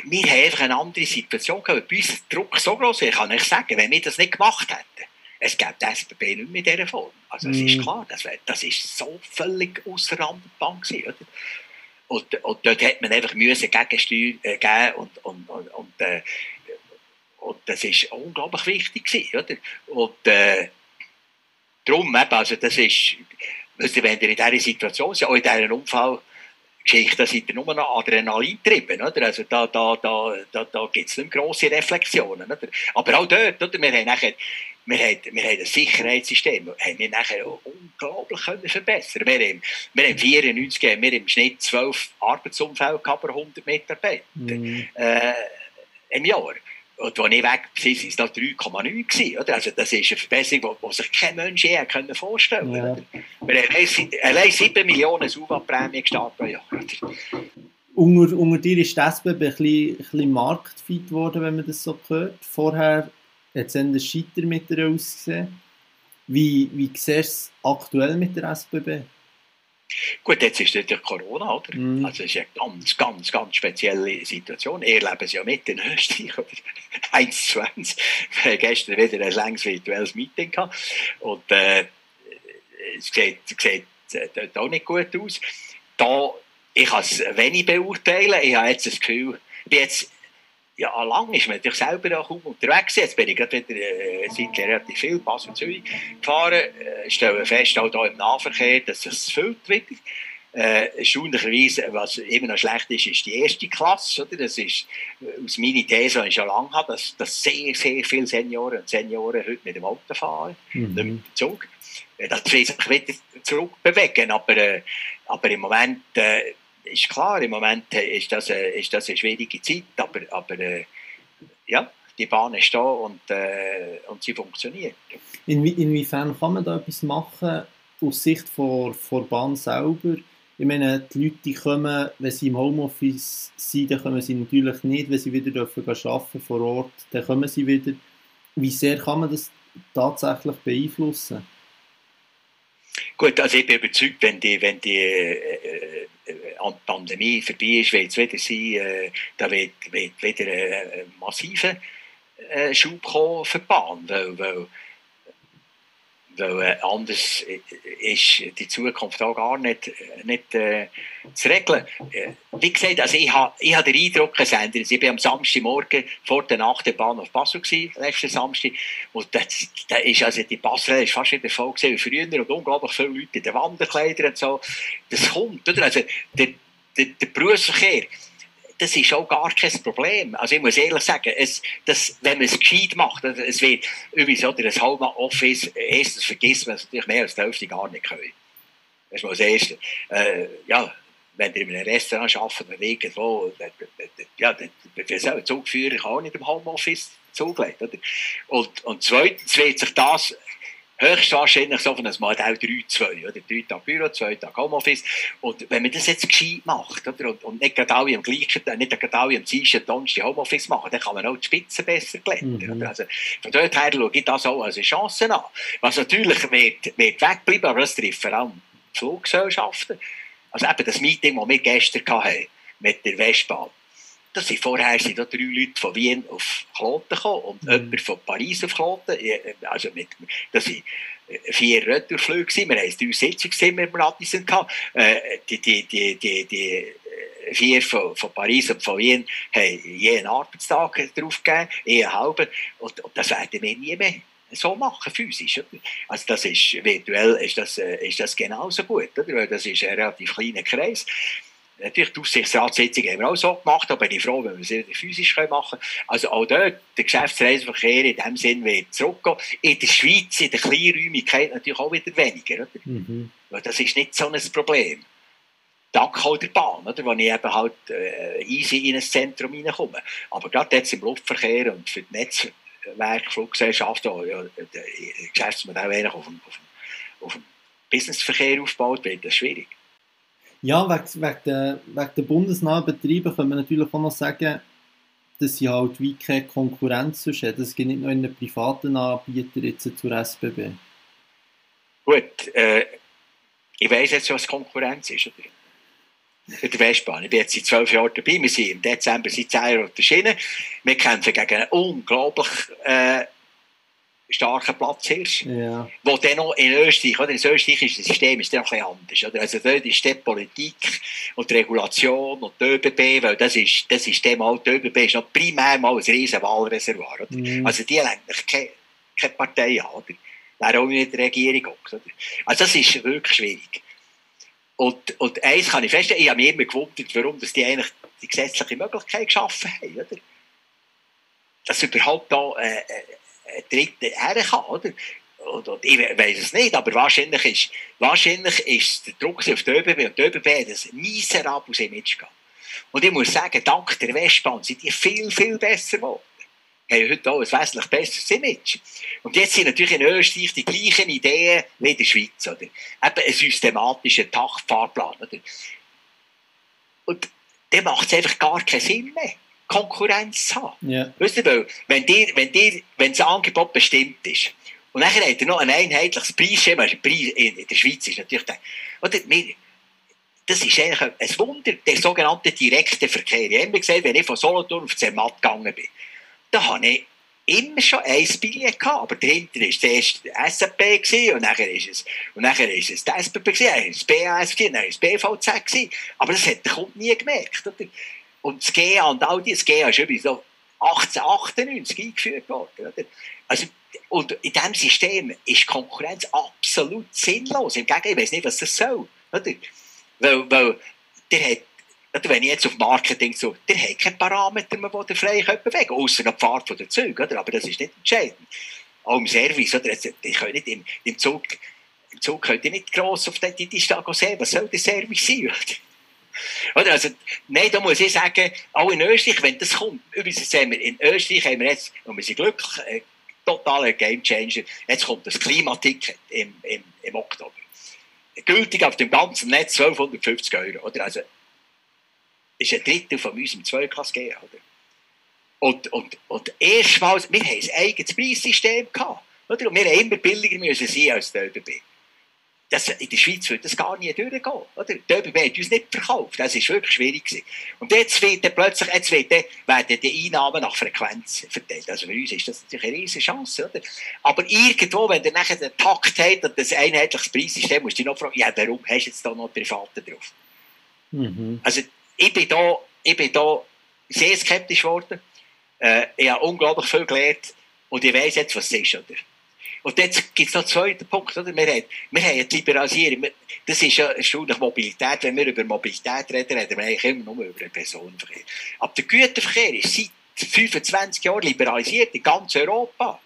wir haben einfach eine andere Situation gehabt. Bei uns ist der Druck so groß, ich kann nicht sagen, wenn wir das nicht gemacht hätten, es gäbe die SBB nicht mehr in dieser Form. Also es mm. ist mhm. klar, das, wär, das ist so völlig außer Rand und gewesen, oder? Und, und dort hat man einfach müssen Gegensteuer äh, geben und, und, und, und, äh, und das ist unglaublich wichtig gewesen, oder? Und äh, darum, also das ist, wenn ihr in dieser Situation seid, auch in diesem Unfall, Geschichte, da sind nur noch Adrenalin getrieben, oder? Also da, da, da, da, da gibt es nicht grosse Reflexionen, oder? Aber auch dort, oder? Wir haben nachher, wir haben, wir haben das Sicherheitssystem haben wir nachher unglaublich können verbessern. Wir haben, wir haben 94 haben wir im Schnitt 12 Arbeitsunfälle gehabt 100 Mitarbeiter mm. äh, im Jahr. Und als ich weg war, waren es noch 3,9 oder? Also das ist eine Verbesserung, die, sich kein Mensch je vorstellen konnte. Ja. Wir haben allein 7 Millionen Suva-Prämie gestartet pro Jahr.
Unter, unter dir ist die SBB ein bisschen, ein bisschen marktfit geworden, wenn man das so hört. Vorher hat es ein Scheiter mit ihr ausgesehen. Wie, wie siehst du es aktuell mit der SBB?
Gut, jetzt ist natürlich Corona, oder? Mm. Also es ist eine ganz, ganz, ganz spezielle Situation. Ihr lebt es ja mit in Österreich, oder? Eins zu eins. Wir haben gestern wieder ein längs virtuelles Meeting gehabt. Und äh, es sieht, sieht äh, auch nicht gut aus. Da, ich kann es wenig beurteilen. Ich habe jetzt das Gefühl, ich bin jetzt ja, lang ist man natürlich selber auch kaum unterwegs. Jetzt bin ich gerade wieder äh, seit relativ viel Pass und Zürich gefahren. Äh, stelle fest, auch hier im Nahverkehr, dass es füllt wieder. Äh, erstaunlicherweise, was immer noch schlecht ist, ist die erste Klasse. Oder? Das ist äh, aus meiner These, die ich schon lange habe, dass, dass sehr, sehr viele Senioren und Senioren heute mit dem Auto fahren, mhm. nicht mit dem Zug. Äh, das will sich wieder zurückbewegen. Aber, äh, aber im Moment äh, ist klar, im Moment ist das, eine, ist das eine schwierige Zeit, aber, aber äh, ja, die Bahn ist da und, äh, und sie funktioniert.
Inwie inwiefern kann man da etwas machen aus Sicht der, der Bahn selber? Ich meine, die Leute die kommen, wenn sie im Homeoffice sind, dann kommen sie natürlich nicht, wenn sie wieder dürfen arbeiten vor Ort, dann kommen sie wieder. Wie sehr kann man das tatsächlich beeinflussen?
Gut, also ich bin überzeugt, wenn die, wenn die äh, äh, Pandemie vorbei ist, wird es wieder sein, äh, da wird, wird wieder ein massiver äh, Schub kommen für die Bahn, weil, weil Weil äh, anders ist die Zukunft auch gar nicht, nicht äh, zu regeln. Äh, wie gesagt, also ich habe ich ha den Eindruck, ich war am Samstagmorgen vor der Nacht der Bahn auf Basel, gewesen, letzten Samstag, und da, da ist also die Basel ist fast wieder voll gewesen, wie früher und unglaublich viele Leute in den Wanderkleidern und so. Das kommt, oder? Also der, der, der Berufsverkehr, das ist auch gar kein Problem. Also ich muss ehrlich sagen, es, das, wenn man es gescheit macht, es wird übrigens oder ein Homeoffice, erstens vergisst man es natürlich mehr als die Hälfte gar nicht können. Das ist mal das Erste. Äh, ja, wenn ihr in einem Restaurant arbeitet oder irgendwo, ja, einen Zugführer kann auch nicht im Homeoffice zugelegt. Und, und zweitens wird sich das höchstwahrscheinlich so von einem Modell 3-2, oder? Drei Tage Büro, zwei Tage Homeoffice. Und wenn man das jetzt gescheit macht, oder? Und, und nicht gerade alle am gleichen, nicht gerade alle am Dienstag, Donnerstag Homeoffice machen, dann kann man auch die Spitze besser glätten, mhm. Also, von dort her schaue ich das auch als eine Chance an. Was natürlich wird, wird wegbleiben, aber das trifft vor allem Fluggesellschaften. Also eben das Meeting, das wir gestern hatten, mit der Westbahn das sind vorher sind da drei Leute von Wien auf Kloten gekommen und mhm. jemand von Paris auf Kloten. Also mit, das waren vier Retourflüge. Wir hatten drei Sitzungszimmer im Radisson. Äh, die, die, die, die, die vier von, von Paris und von Wien haben jeden Arbeitstag draufgegeben, jeden halben. Und, und das werden wir nie mehr so machen, physisch. Also das ist, virtuell ist das, äh, ist das genauso gut, oder? weil das ist ein relativ kleiner Kreis. Natürlich, die Aufsichtsratssitzung haben wir auch so gemacht, aber bin ich froh, wenn wir sie physisch machen können. Also auch dort, der Geschäftsreiseverkehr in dem Sinn wird zurückgehen. In der Schweiz, in der Kleinräumigkeit natürlich auch wieder weniger. Oder? Mhm. Weil das ist nicht so ein Problem. Dank auch der Bahn, oder, wo ich eben halt äh, easy in ein Zentrum reinkomme. Aber gerade jetzt im Luftverkehr und für die Netzwerkfluggesellschaft, wo ja, der Geschäftsmodell auf dem, auf, dem, auf dem Businessverkehr aufbaut, wird das schwierig.
Ja, wegen, wegen, der, der bundesnahen Betriebe können wir natürlich auch noch sagen, dass sie halt wie keine Konkurrenz haben. Es gibt nicht nur einen privaten Anbieter jetzt zur SBB.
Gut, äh, ich weiss jetzt, was Konkurrenz ist. Oder? Die Westbahn. Ich bin jetzt seit zwölf Jahren dabei. Wir sind im Dezember seit zehn Jahren auf der. Wir kämpfen gegen einen unglaublich äh, starken Platzhirsch. Ja. Wo dann noch in Österreich, oder? Das österreichische System ist dann noch ein bisschen anders. Oder? Also dort ist die Politik und die Regulation und die ÖBB, weil das ist, das ist dem auch, die ÖBB ist noch primär mal ein riesen Wahlreservoir. Oder? Mhm. Also die eigentlich keine, keine Partei an, oder? Wäre auch nicht in der Regierung. Oder? Also das ist wirklich schwierig. Und, und eins kann ich feststellen, ich habe mich immer gewundert, warum dass die eigentlich die gesetzliche Möglichkeit geschaffen haben, oder? Dass überhaupt da, äh, Dritte herkommen, oder? Und, und ich weiß es nicht, aber wahrscheinlich ist, wahrscheinlich ist der Druck auf die ÖBB und die ÖBB hat ein miserables Image gehabt. Und ich muss sagen, dank der Westbahn sind die viel, viel besser geworden. Haben heute auch ein wesentlich besseres Image. Und jetzt sind natürlich in Österreich die gleichen Ideen wie in der Schweiz. Oder? Eben ein systematischer Tachtfahrplan. Oder? Und der macht es einfach gar keinen Sinn mehr. Konkurrenz haben. Yeah. Weißt du, weil, wenn, dir, wenn, dir, wenn das Angebot bestimmt ist und dann hat er noch ein einheitliches Preisschema, Preis in, in der Schweiz ist natürlich der, oder, wir, das ist eigentlich ein Wunder, der sogenannte direkte Verkehr. Ich habe immer gesagt, wenn ich von Solothurn auf Zermatt gegangen bin, da habe ich immer schon ein Billett gehabt, aber dahinter war zuerst der SAP und nachher ist es, und nachher ist es die SBB gewesen, dann ist es BAS gewesen, dann ist es BVZ gewesen, aber das hat der Kunde nie gemerkt, oder? Und das GEA und all die, das GEA ist übrigens so 1898 eingeführt worden. Oder? Also, und in diesem System ist Konkurrenz absolut sinnlos. Im Gegenteil, ich weiß nicht, was das soll. Oder? Weil, weil der hat, oder wenn ich jetzt auf Marketing so, der hat keine Parameter mehr, die der frei bewegen außer der Pfad der Züge. Oder? Aber das ist nicht entscheidend. Auch im Service, oder? Ich kann nicht im, im Zug, im Zug könnt ihr nicht gross auf die Distanz sehen, was soll der Service sein? Oder? Oder? Also, nein, da muss ich sagen, auch in Österreich, wenn das kommt, übrigens haben wir in Österreich haben wir jetzt, und wir sind glücklich, äh, totaler Gamechanger, jetzt kommt das Klimaticket im, im, im Oktober. Gültig auf dem ganzen Netz 1250 Euro. Oder? Also, ist ein Drittel von unserem Zweiklass gehen. Oder? Und, und, und erstmals, wir haben ein eigenes Preissystem gehabt. Oder? Und wir haben immer billiger müssen sein als der ÖBB. Das, in der Schweiz würde das gar nie durchgehen. Oder? Die ÖBB hat uns nicht verkauft. Das war wirklich schwierig. Gewesen. Und jetzt wird dann plötzlich, jetzt wird dann, werden die Einnahmen nach Frequenz verteilt. Also für uns ist das natürlich eine riesige Chance. Oder? Aber irgendwo, wenn der nachher den Takt hat und das einheitliches Preissystem, musst du dich noch fragen, ja, warum hast du jetzt da noch Private drauf? Mhm. Also ich bin da, ich bin da sehr skeptisch geworden. Äh, ich habe unglaublich viel gelernt und ich weiss jetzt, was es ist. Oder? Und jetzt gibt es noch einen zweiten Punkt. Oder? Wir, haben, wir haben die Liberalisierung. Das ist ja erstaunlich Mobilität. Wenn wir über Mobilität reden, reden wir eigentlich immer nur über den Personenverkehr. Aber der Güterverkehr ist seit 25 Jahren liberalisiert in ganz Europa.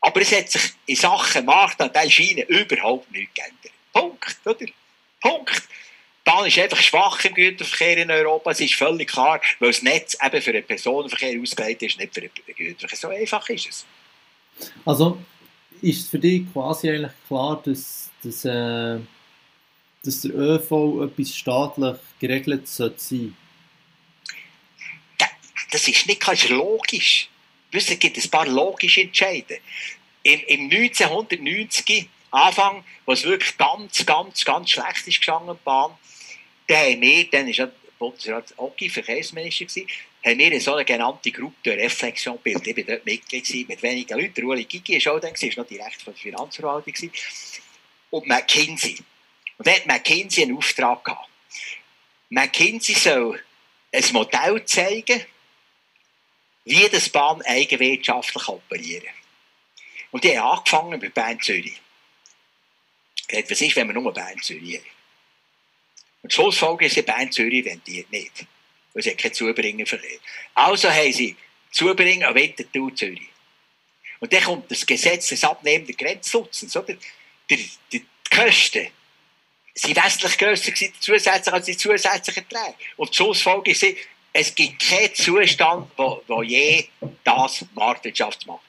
Aber es hat sich in Sachen Marktanteil Schiene überhaupt nichts geändert. Punkt. Oder? Punkt. Bahn ist einfach schwach im Güterverkehr in Europa. Es ist völlig klar, weil das Netz eben für den Personenverkehr ausgelegt ist, nicht für den Güterverkehr. So einfach ist es.
Also, ist für dich quasi eigentlich klar, dass, dass, äh, dass der ÖV etwas staatlich geregelt sollte sein?
Das ist nicht das ist logisch. Es gibt ein paar logische Entscheidungen. Im, Im 1990 Anfang, wo es wirklich ganz, ganz, ganz schlecht ist gestanden, Bahn, da haben wir, dann war ja Bundesrat Ogi Verkehrsminister, gewesen, haben wir eine sogenannte Gruppe Reflexion gebildet. Ich war dort Mitglied mit wenigen Leuten. Ueli Gigi war auch dann, war noch direkt von der Finanzverwaltung. Gewesen. Und McKinsey. Und da hat McKinsey einen Auftrag gehabt. McKinsey soll ein Modell zeigen, wie das Bahn eigenwirtschaftlich operieren. Und die haben angefangen bei Bern Zürich. Was ist, wenn wir nur Bern Zürich haben? Die Schlussfolgerung ist, Bern Zürich rentiert nicht weil sie keine Zubringerverkehr Also haben sie Zubringer Winterthur Zürich. Und dann kommt das Gesetz des abnehmenden Grenznutzens? Die, die, die Kosten sind wesentlich grösser zusätzlich als die zusätzlichen Erträge. Und die Schlussfolgerung ist, es gibt keinen Zustand, wo, wo je das Marktwirtschaft macht.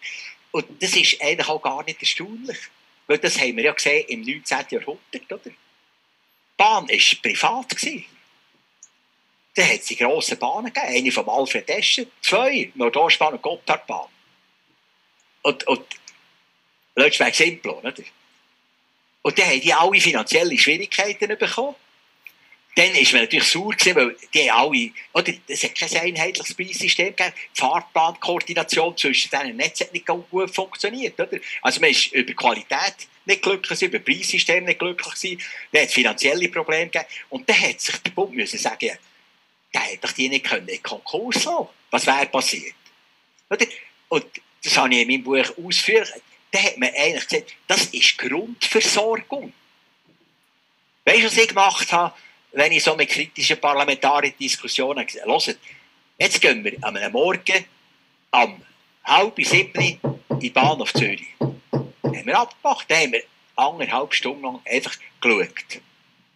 Und das ist eigentlich auch gar nicht erstaunlich. Weil das haben wir ja gesehen im 19. Jahrhundert, oder? Bahn war privat. Gewesen. Dann hat es die grossen Bahnen gegeben. Eine von Alfred Escher, zwei, Nordostbahn und Gotthardbahn. Und, und letztes Weg Simplo, nicht? Und dann haben die alle finanzielle Schwierigkeiten bekommen. Dann war man natürlich sauer, gewesen, weil die alle, oder, es hat kein einheitliches Preissystem gegeben. Die Fahrplankoordination zwischen diesen Netzen hat nicht gut funktioniert. Oder? Also man ist über Qualität nicht glücklich, über Preissystem nicht glücklich, dann hat es finanzielle Probleme gegeben. Und dann hat sich der Bund müssen sagen, der hätte doch die nicht können in Konkurs lassen Was wäre passiert? Oder? Und das habe ich in meinem Buch ausführen. Da hat man eigentlich gesagt, das ist Grundversorgung. Weißt du, was ich gemacht habe, wenn ich so mit kritischen parlamentarischen Diskussionen gesagt habe? Jetzt gehen wir am Morgen am halb sieben in die Bahn auf Zürich. Haben wir abgemacht. Da haben wir anderthalb Stunden lang einfach geschaut.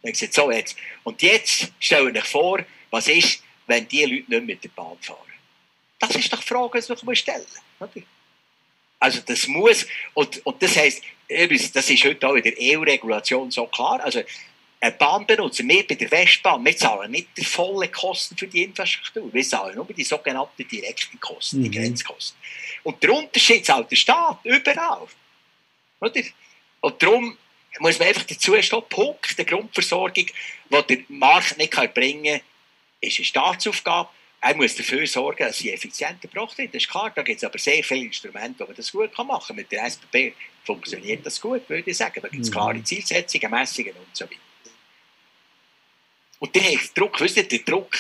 Dann gesagt, so jetzt. Und jetzt stelle ich vor, was ist, wenn die Leute nicht mit der Bahn fahren? Das ist doch die Frage, die man stellen muss. Also das muss, und, und das heisst, das ist heute auch in der EU-Regulation so klar, also ein Bahnbenutzer, wir bei der Westbahn, wir zahlen nicht die vollen Kosten für die Infrastruktur, wir zahlen nur die sogenannten direkten Kosten, mhm. die Grenzkosten. Und der Unterschied zahlt der Staat, überall. Oder? Und darum muss man einfach dazu stehen, Punkt der Grundversorgung, die der Markt nicht bringen kann, ist eine Staatsaufgabe. Er muss dafür sorgen, dass sie effizienter gebracht wird. Das ist klar, da gibt es aber sehr viele Instrumente, wo man das gut machen kann. Mit der SPP funktioniert das gut, würde ich sagen. Da gibt es mhm. klare Zielsetzungen, Messungen und so weiter. Und der Druck, wisst ihr, den Druck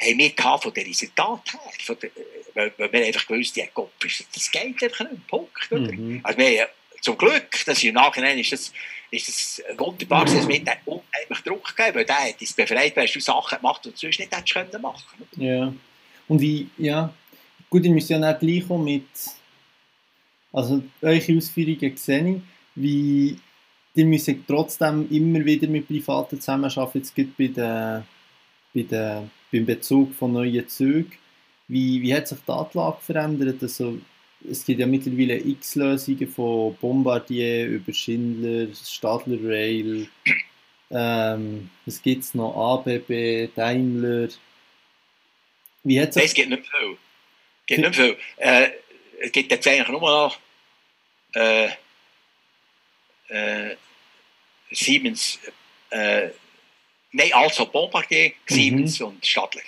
haben wir von den Resultaten her. Von der, weil, weil wir einfach gewusst haben, das geht einfach nicht. Punkt. Mhm. Also wir, zum Glück, dass im Nachhinein ist das ist es wunderbar, dass es mir unheimlich Druck gegeben weil der hat uns befreit, weil du Sachen gemacht die du sonst nicht hättest können machen
Ja. Und wie, ja, gut, ich muss ja nicht gleich mit, also eure Ausführungen sehen, wie die müssen trotzdem immer wieder mit Privaten zusammenarbeiten, jetzt gibt bei der, bei der, beim Bezug von neuen Zügen. Wie, wie hat sich die Anlage verändert? Also, es gibt ja mittlerweile x Lösungen von Bombardier über Schindler, Stadler Rail, ähm, es gibt noch ABB, Daimler.
Wie hat es gibt nicht viel. Es gibt nicht viel. Äh, es gibt jetzt eigentlich nur noch äh, äh, Siemens, äh, nein, also Bombardier, mhm. Siemens und Stadler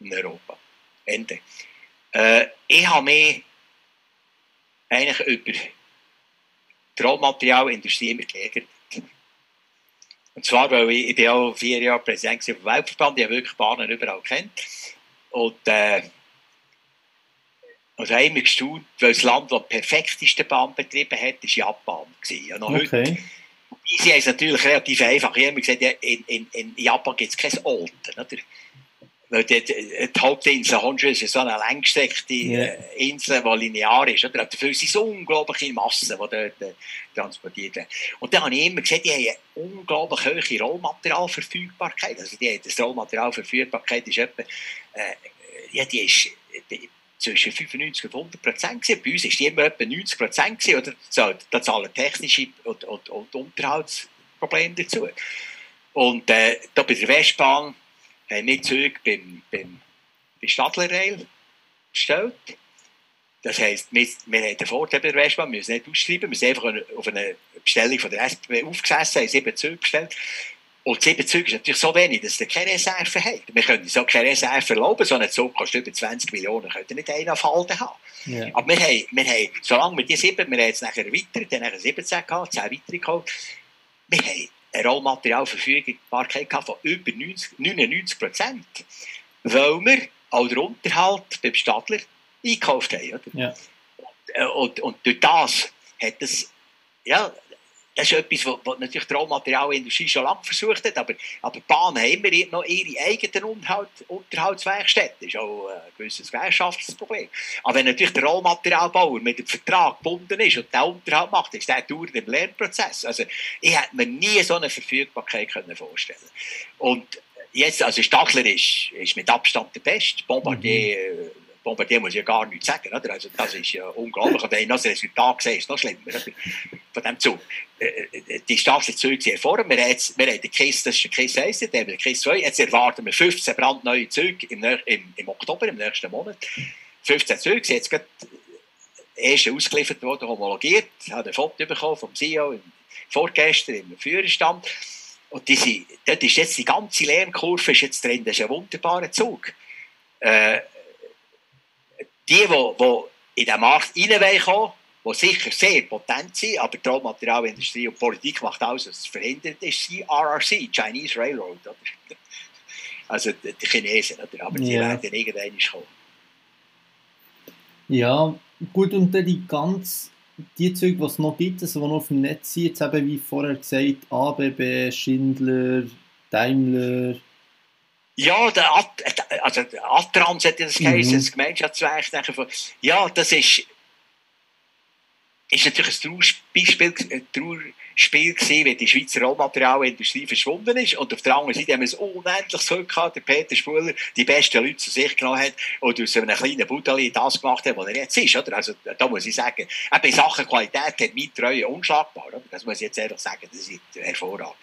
in Europa. Ende. Äh, ich habe mich eigentlich über die Rohmaterialindustrie immer geärgert. Und zwar, weil ich, ich bin auch vier Jahre Präsident vom Weltverband, ich habe wirklich Bahnen überall kennt. Und, äh, und habe immer gestaunt, weil das Land, das die perfekteste Bahn betrieben hat, war Japan. Ja, noch okay. heute. Sie es natürlich relativ einfach. Ich habe gesagt, ja, in, in, in Japan gibt es kein Olten. Oder? Weil die, die Hauptinsel Honshu ist so eine längstreckte yeah. Insel, die linear ist. Oder? Dafür sind so unglaubliche Massen, die dort äh, transportiert werden. Und dann habe ich immer gesagt, die haben eine unglaublich hohe Rollmaterialverfügbarkeit. Also die, das Rollmaterialverfügbarkeit ist etwa, äh, ja, die ist die, zwischen 95 und 100 Prozent gewesen. Bei uns war die immer etwa 90 Prozent gewesen, oder? So, da zahlen technische und, und, und Unterhaltsprobleme dazu. Und äh, da bei der Westbahn haben wir Züge beim, beim, bei Stadler Rail bestellt. Das heisst, wir, wir haben den Vorteil bei der Westbahn, wir müssen nicht ausschreiben, wir sind einfach auf eine Bestellung von der SBB aufgesessen, haben sieben Züge bestellt. Und sieben Züge ist natürlich so wenig, dass ihr keine Reserve habt. Wir können auch keine Reserve erlauben, so ein Zug kostet über 20 Millionen, könnt ihr nicht einen auf Halten haben. Yeah. Aber wir haben, wir haben, solange wir die sieben, wir haben jetzt nachher erweitert, dann nachher 17 gehabt, 10 weitere geholt, wir haben eine Rollmaterialverfügbarkeit von über 90, 99 Prozent, weil wir auch den Unterhalt beim Stadler eingekauft haben. Oder? Ja. Und, und, und durch das hat es ja, das ist etwas, was natürlich die Rohmaterialindustrie schon lange versucht hat, aber, aber die Bahn haben immer noch ihre eigenen Unterhalt, Unterhaltswerkstätten. Das ist auch ein gewisses Gesellschaftsproblem. Aber wenn natürlich der Rohmaterialbauer mit dem Vertrag gebunden ist und den Unterhalt macht, ist der dauert im Lernprozess. Also ich hätte mir nie so eine Verfügbarkeit können vorstellen Und jetzt, also Stachler ist, ist mit Abstand der Beste. Bombardier mhm Bombardier muss ja gar nichts sagen. Oder? Also, das ist ja unglaublich. Und wenn das Resultat sehe, ist noch schlimmer. Oder? Von dem Zug. Die staatlichen Züge sind vor. Wir haben, den KISS, das ist der KISS 1, dann haben den KISS 2. Jetzt erwarten wir 15 brandneue Züge im, im, im Oktober, im nächsten Monat. 15 Züge sind jetzt gerade erst ausgeliefert worden, homologiert. Ich habe ein Foto bekommen vom CEO vorgestern im Führerstand. Und die sind, dort ist jetzt die ganze Lernkurve ist jetzt drin. Das ist ein wunderbarer Zug. Äh, die, die, die in den Markt reinkommen die sicher sehr potent sind, aber die Rohmaterialindustrie und Politik macht alles, was verhindert, ist RRC, Chinese Railroad. Oder? Also die Chinesen, oder? aber die ja. werden irgendwann kommen.
Ja, gut, und dann die ganz die Züge, die es noch gibt, also die noch auf dem Netz sind, jetzt eben wie vorher gesagt, ABB, Schindler, Daimler,
ja, der At also der Atrans hat das geheißen, mhm. das Gemeinschaftswerk. Ja, das ist, ist natürlich ein Trauerspiel, ein Trauerspiel gewesen, wie die Schweizer Rohmaterialindustrie verschwunden ist. Und auf der anderen Seite haben wir es unendlich so gehabt, der Peter Spuler die besten Leute zu sich genommen hat und aus einem kleinen Budeli das gemacht hat, was er jetzt ist. Oder? Also, da muss ich sagen, auch in Sachen Qualität hat mein Treue unschlagbar. Oder? Das muss ich jetzt ehrlich sagen, das ist hervorragend.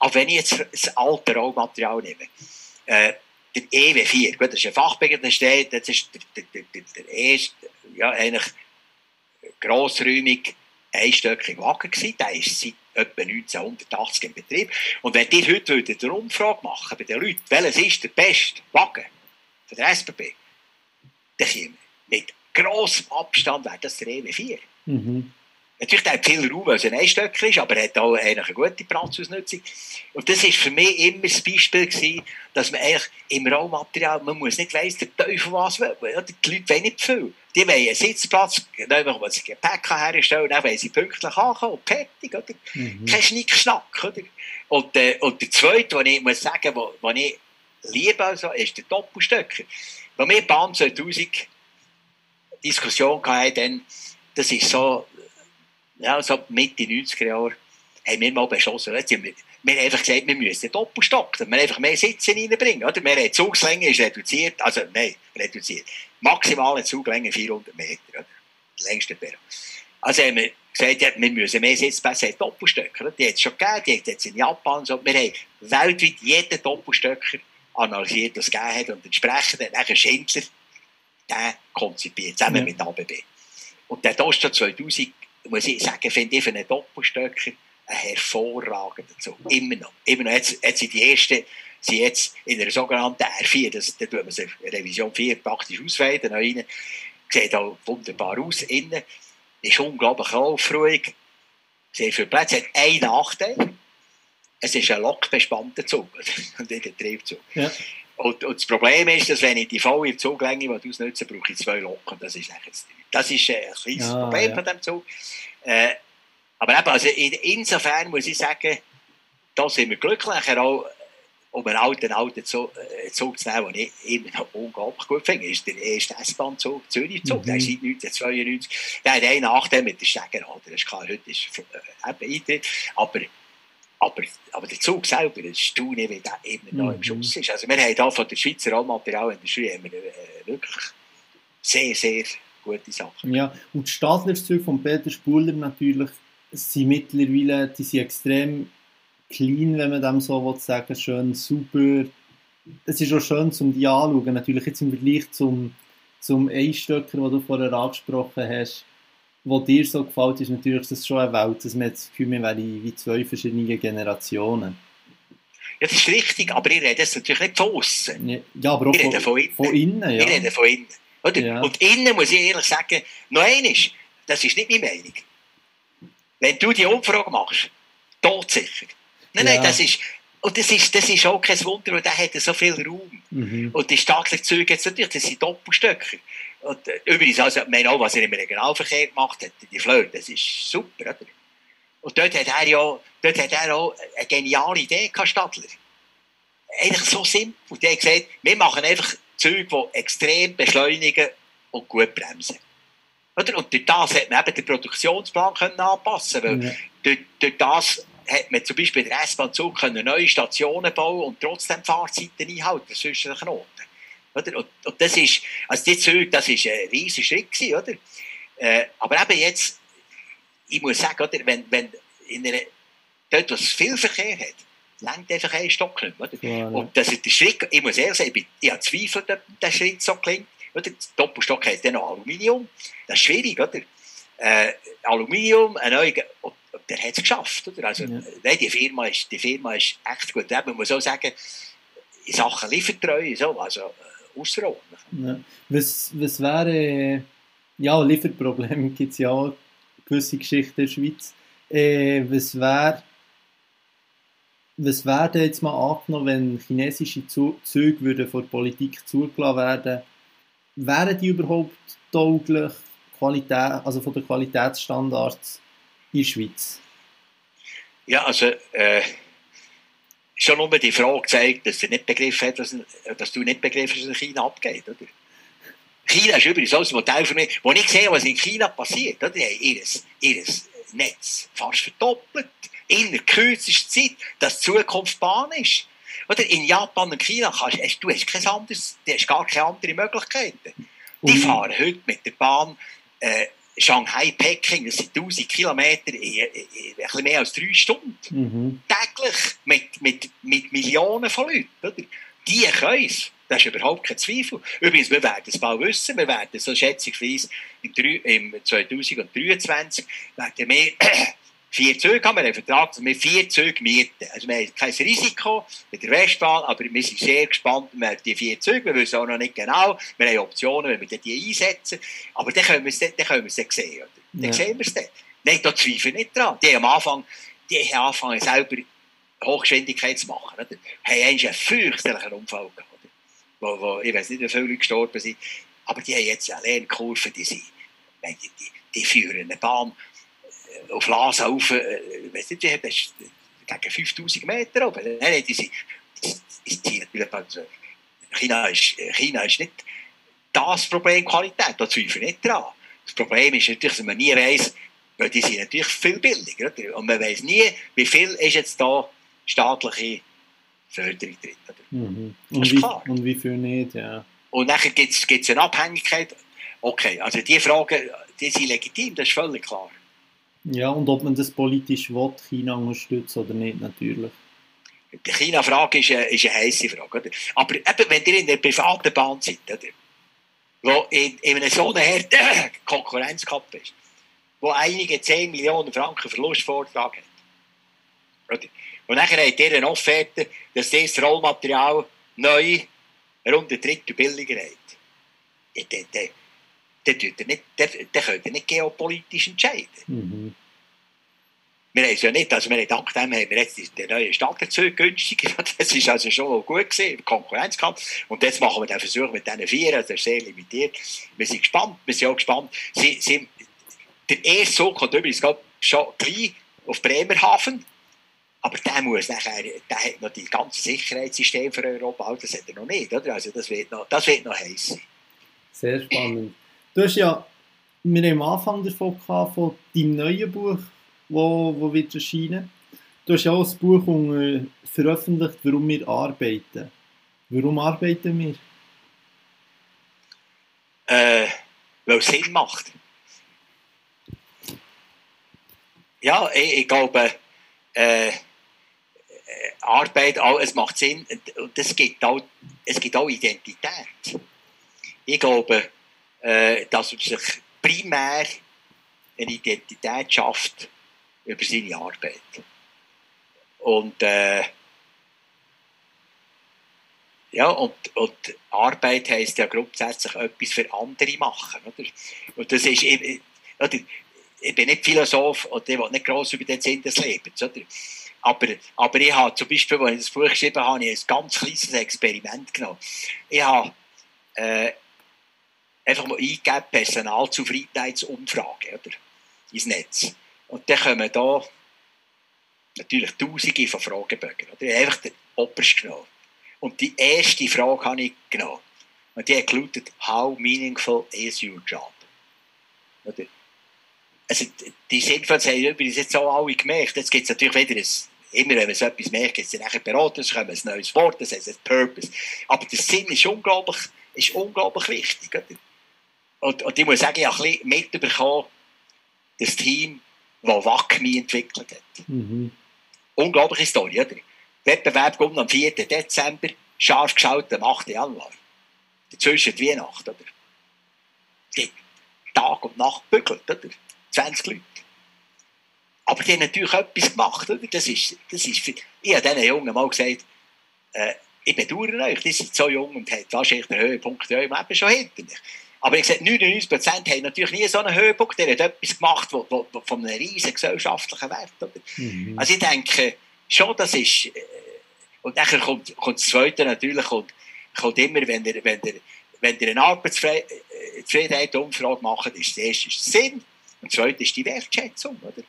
Aber wenn ich jetzt das alte Rohmaterial nehme, äh, der EW4, gut, das ist ein Fachbegriff, das steht, das ist der, der, der, der ja, eigentlich grossräumig einstöckige Wagen gewesen. Der ist seit etwa 1980 in Betrieb. Und wenn ihr heute würdet eine Umfrage machen bei den Leuten, welches ist der beste Wagen von der SBB, dann käme mit grossem Abstand wäre das der EW4. Mhm. Natürlich, hat viel Raum, weil es ein Einstöcker ist, aber er hat auch eine gute Platzausnutzung. Und das war für mich immer das Beispiel gewesen, dass man eigentlich im Rohmaterial, man muss nicht weiss, der Teufel was will. Die Leute wollen nicht viel. Die wollen einen Sitzplatz, dann wollen sie Gepäck herstellen, dann wollen sie pünktlich ankommen und fertig, oder? Mhm. Kein Schnickschnack, oder? Und, äh, und der zweite, den ich muss sagen, den ich liebe, also, ist der Doppelstöcker. Als wir Bahn 2000 Diskussion hatten, das ist so, ja, so Mitte 90er Jahre, haben wir mal beschlossen, wir, wir haben einfach gesagt, wir müssen Doppelstock, dass wir einfach mehr Sitze reinbringen. Oder? Wir haben Zugslänge ist reduziert, also nein, reduziert. Maximale Zuglänge 400 Meter, oder? längste Perro. Also haben wir gesagt, ja, wir müssen mehr Sitzplätze haben, Doppelstöcker. Die hat es schon gegeben, die hat es jetzt in Japan so. Wir haben weltweit jeden Doppelstöcker analysiert, was es gegeben hat und entsprechend hat nachher Schindler den konzipiert, zusammen ja. mit ABB. Und der Toaster 2000 muss ich sagen, finde ich für einen Doppelstöcker ein hervorragender Zug. Immer noch. Immer noch. Jetzt, jetzt sind die ersten sind jetzt in der sogenannten R4, das, da tut man sich Revision 4 praktisch ausweiten, rein. Sieht auch wunderbar aus innen. Ist unglaublich aufruhig. Sehr viele Plätze. Hat einen Nachteil. Es ist ein lokbespannter Zug und nicht ein Triebzug. Ja. Und, und, das Problem ist, dass wenn ich die volle Zuglänge ausnutze, brauche ich zwei Locken. Das ist echt Das ist ein kleines ja, Problem ja. von diesem Zug. Äh, aber eben, also in, insofern muss ich sagen, da sind wir glücklich. Auch, um einen alten, alten Zug, äh, Zug zu nehmen, den ich immer noch unglaublich gut finde, ist der erste S-Bahn-Zug, Zürich-Zug. Mhm. Der ist seit 1992. Der hat einen Nachteil mit der Steigerhalle. Das ist klar, heute ist äh, Eintritt. Aber aber, aber der Zug selber, das staune, wie der immer noch im mhm. Schuss ist. Also wir haben hier von der Schweizer Rollmaterial in der Schule haben wir, äh, wirklich sehr, sehr gute Sachen.
Ja, und die Stadlerzüge von Peter Spuler natürlich sind mittlerweile, die sind extrem clean, wenn man dem so will sagen schön super. Es ist auch schön, um die anzuschauen. Natürlich jetzt im Vergleich zum, zum Einstöcker, den du vorher angesprochen hast, was dir so gefällt, ist natürlich das schon eine Welt, dass man das Gefühl, wir wären wie zwei verschiedene Generationen.
Ja, das ist richtig, aber ich rede jetzt natürlich nicht von außen.
Ja, aber auch von, von, innen. von innen. ja.
Ich rede von innen. Oder? Ja. Und innen muss ich ehrlich sagen, noch eines, das ist nicht meine Meinung. Wenn du die Umfrage machst, todsicher. Nein, ja. nein, das ist, und das ist, das ist auch kein Wunder, weil der hat so viel Raum. Mhm. Und die staatlichen Züge jetzt natürlich, das sind Doppelstöcker. Und, äh, übrigens, also, ich meine auch, was er im Regionalverkehr gemacht hat, die Fleur, das ist super, oder? Und dort hat er ja dort hat er auch eine geniale Idee gehabt, Stadler. Eigentlich so simpel. Der hat gesagt, wir machen einfach Züge, die extrem beschleunigen und gut bremsen. Oder? Und durch das hat man eben den Produktionsplan können anpassen können. Ja. Durch, durch das hat man zum Beispiel der S-Bahn-Zug neue Stationen bauen und trotzdem Fahrzeiten einhalten zwischen den Knoten. Oder? Und, und, das ist, also die Züge, das ist ein riesiger Schritt gewesen, oder? Äh, aber eben jetzt, ich muss sagen, oder, wenn, wenn in einer, dort, wo es viel Verkehr hat, längt einfach ein Stock nicht oder? Ja, Und das ist der Schritt, ich muss ehrlich sagen, ich, ich habe Zweifel, dass der Schritt so klingt. Oder? Der Doppelstock hat dann noch Aluminium, das ist schwierig, oder? Äh, Aluminium, ein neuer, der hat es geschafft, oder? Also, ja. nein, die Firma, ist, die Firma ist echt gut. Man muss auch sagen, in Sachen Liefertreue, so, also, außerordentlich.
Ja. Was, was wäre, ja, Lieferprobleme gibt es ja auch, gewisse Geschichten in der Schweiz. Äh, was wäre, was wäre jetzt mal angenommen, wenn chinesische Züge würden von der Politik zugelassen werden, wären die überhaupt tauglich, Qualität, also von den Qualitätsstandards in der Schweiz?
Ja, also äh, schon nur die Frage zeigt, dass, er nicht begriffen hat, dass, dass du nicht begriffen hast, was in China abgeht. Oder? China ist übrigens auch ein Modell für mich, wo ich sehe, was in China passiert. Oder? Die haben ihr, Netz fast verdoppelt. In der kürzesten Zeit, dass die Zukunft Bahn ist. Oder in Japan und China kannst du hast kein anderes, du hast gar keine anderen Möglichkeiten. Die mhm. fahren heute mit der Bahn äh, Shanghai, Peking, das sind 1000 Kilometer in, in, in, bisschen mehr als drei Stunden. Mhm. Täglich mit, mit, mit Millionen von Leuten. Oder? Die können es. Das ist überhaupt kein Zweifel. Übrigens, wir werden es bald wissen. Wir werden so schätzungsweise im, im 2023 werden wir vier Züge haben. Wir haben einen Vertrag, dass wir vier Züge mieten. Also wir haben kein Risiko mit der Westbahn, aber wir sind sehr gespannt über die vier Züge. Wir wissen auch noch nicht genau. Wir haben Optionen, wenn wir die einsetzen. Aber dann können wir es dann, können wir es dann sehen. Oder? Dann ja. sehen wir es dann. Nein, da zweifle ich nicht dran. Die haben am Anfang, die haben angefangen selber Hochgeschwindigkeit zu machen. Oder? Haben einen fürchterlichen Unfall gehabt. Oder? Wo, wo, ich weiß nicht, wie viele Leute gestorben sind. Aber die haben jetzt eine Lernkurve, die sind, die, die, die führen eine Bahn auf Lasa rauf, äh, weiss nicht, das ist gegen 5000 Meter oben. Nein, die sind, die, die, also, China, ist, China ist nicht das Problem Qualität, da zweifle ich nicht dran. Das Problem ist natürlich, dass man nie weiss, weil die sind natürlich viel billiger. Und man weiss nie, wie viel ist jetzt da staatliche Förderung drin.
Mhm. Und, wie, und wie viel nicht, ja.
Und dann gibt es eine Abhängigkeit. Okay, also die Fragen, die sind legitim, das ist völlig klar.
Ja, und ob man das politisch will, China unterstützen oder nicht, natürlich.
Die China-Frage ist, ist eine heisse Frage. Oder? Aber eben, wenn ihr in der privaten Bahn seid, oder? wo in, in einer so einer Konkurrenz gehabt ist, wo einige 10 Millionen Franken Verlustvortrag hat, Und dann hat ihr eine Offerte, dass dieses Rollmaterial neu rund ein Drittel billiger hat. Dann, dann, nicht, dann, dann könnt ihr nicht geopolitisch entscheiden. Mhm. Wir haben es ja nicht, also wir haben, dank dem haben wir jetzt den neuen Stadtzug günstiger, das ist also schon gut gewesen, Konkurrenzkampf. Und jetzt machen wir den Versuch mit diesen vier, also sehr limitiert. Wir sind gespannt, wir sind auch gespannt. Sie, sie, der erste Zug kommt übrigens schon gleich auf Bremerhaven. Aber der muss nachher, der hat noch die ganze Sicherheitssystem für Europa, das hat er noch nicht, oder? Also das wird noch, das wird noch heiß sein.
Sehr spannend. Du hast ja, wir haben am Anfang davon gehabt, von deinem neuen Buch, wo, wo wird erscheinen. Du hast ja auch ein Buch veröffentlicht, warum wir arbeiten. Warum arbeiten wir?
Äh, weil es Sinn macht. Ja, ich, ich glaube, äh, Arbeit, es macht Sinn und es gibt auch, es gibt auch Identität. Ich glaube, äh, dass man sich primär eine Identität schafft über seine Arbeit. Und äh, ja, und, und Arbeit heisst ja grundsätzlich etwas für andere machen. Oder? Und das ist, ich, oder, ich bin nicht Philosoph und ich will nicht gross über den Sinn des Lebens. Oder? Aber, aber ich habe zum Beispiel, als ich das Buch geschrieben habe, ich ein ganz kleines Experiment genommen. Ich habe äh, einfach mal eingegeben, Personalzufriedenheitsumfrage oder, ins Netz. Und dann kommen da natürlich tausende von Fragebögen. Oder? Ich habe einfach den obersten genommen. Und die erste Frage habe ich genommen. Und die hat gelautet, how meaningful is your job? Oder? Also, die Sinnvollen haben übrigens jetzt auch alle gemerkt. Jetzt gibt es natürlich wieder ein, immer wenn man so etwas merkt, gibt es nachher Berater, es kommt ein neues Wort, das heißt ein Purpose. Aber der Sinn ist unglaublich, ist unglaublich wichtig. Oder? Und, und ich muss sagen, ich habe ein bisschen mitbekommen, das Team, das WACMI entwickelt hat. Mhm. Unglaubliche Story, oder? Wettbewerb kommt am 4. Dezember, scharf geschaut am 8. Januar. Dazwischen die Weihnacht, oder? Die Tag und Nacht bügelt, oder? 20 Leute. Aber die haben natürlich etwas gemacht. Oder? Das ist, das ist für, ich habe diesen Jungen mal gesagt, äh, ich bedauere euch, die sind so jung und haben wahrscheinlich den Höhepunkt in eurem Leben schon hinter mich. Aber ich gesagt, 99% haben natürlich nie so einen Höhepunkt, der hat etwas gemacht wo, wo, wo von einem riesen gesellschaftlichen Wert. Oder? Mhm. Also ich denke, schon das ist, äh, und dann kommt, kommt das Zweite natürlich, kommt, kommt immer, wenn ihr, wenn ihr, wenn ihr eine Arbeitszufriedenheit-Umfrage macht, ist das erste Sinn, und das Zweite ist die Wertschätzung, oder?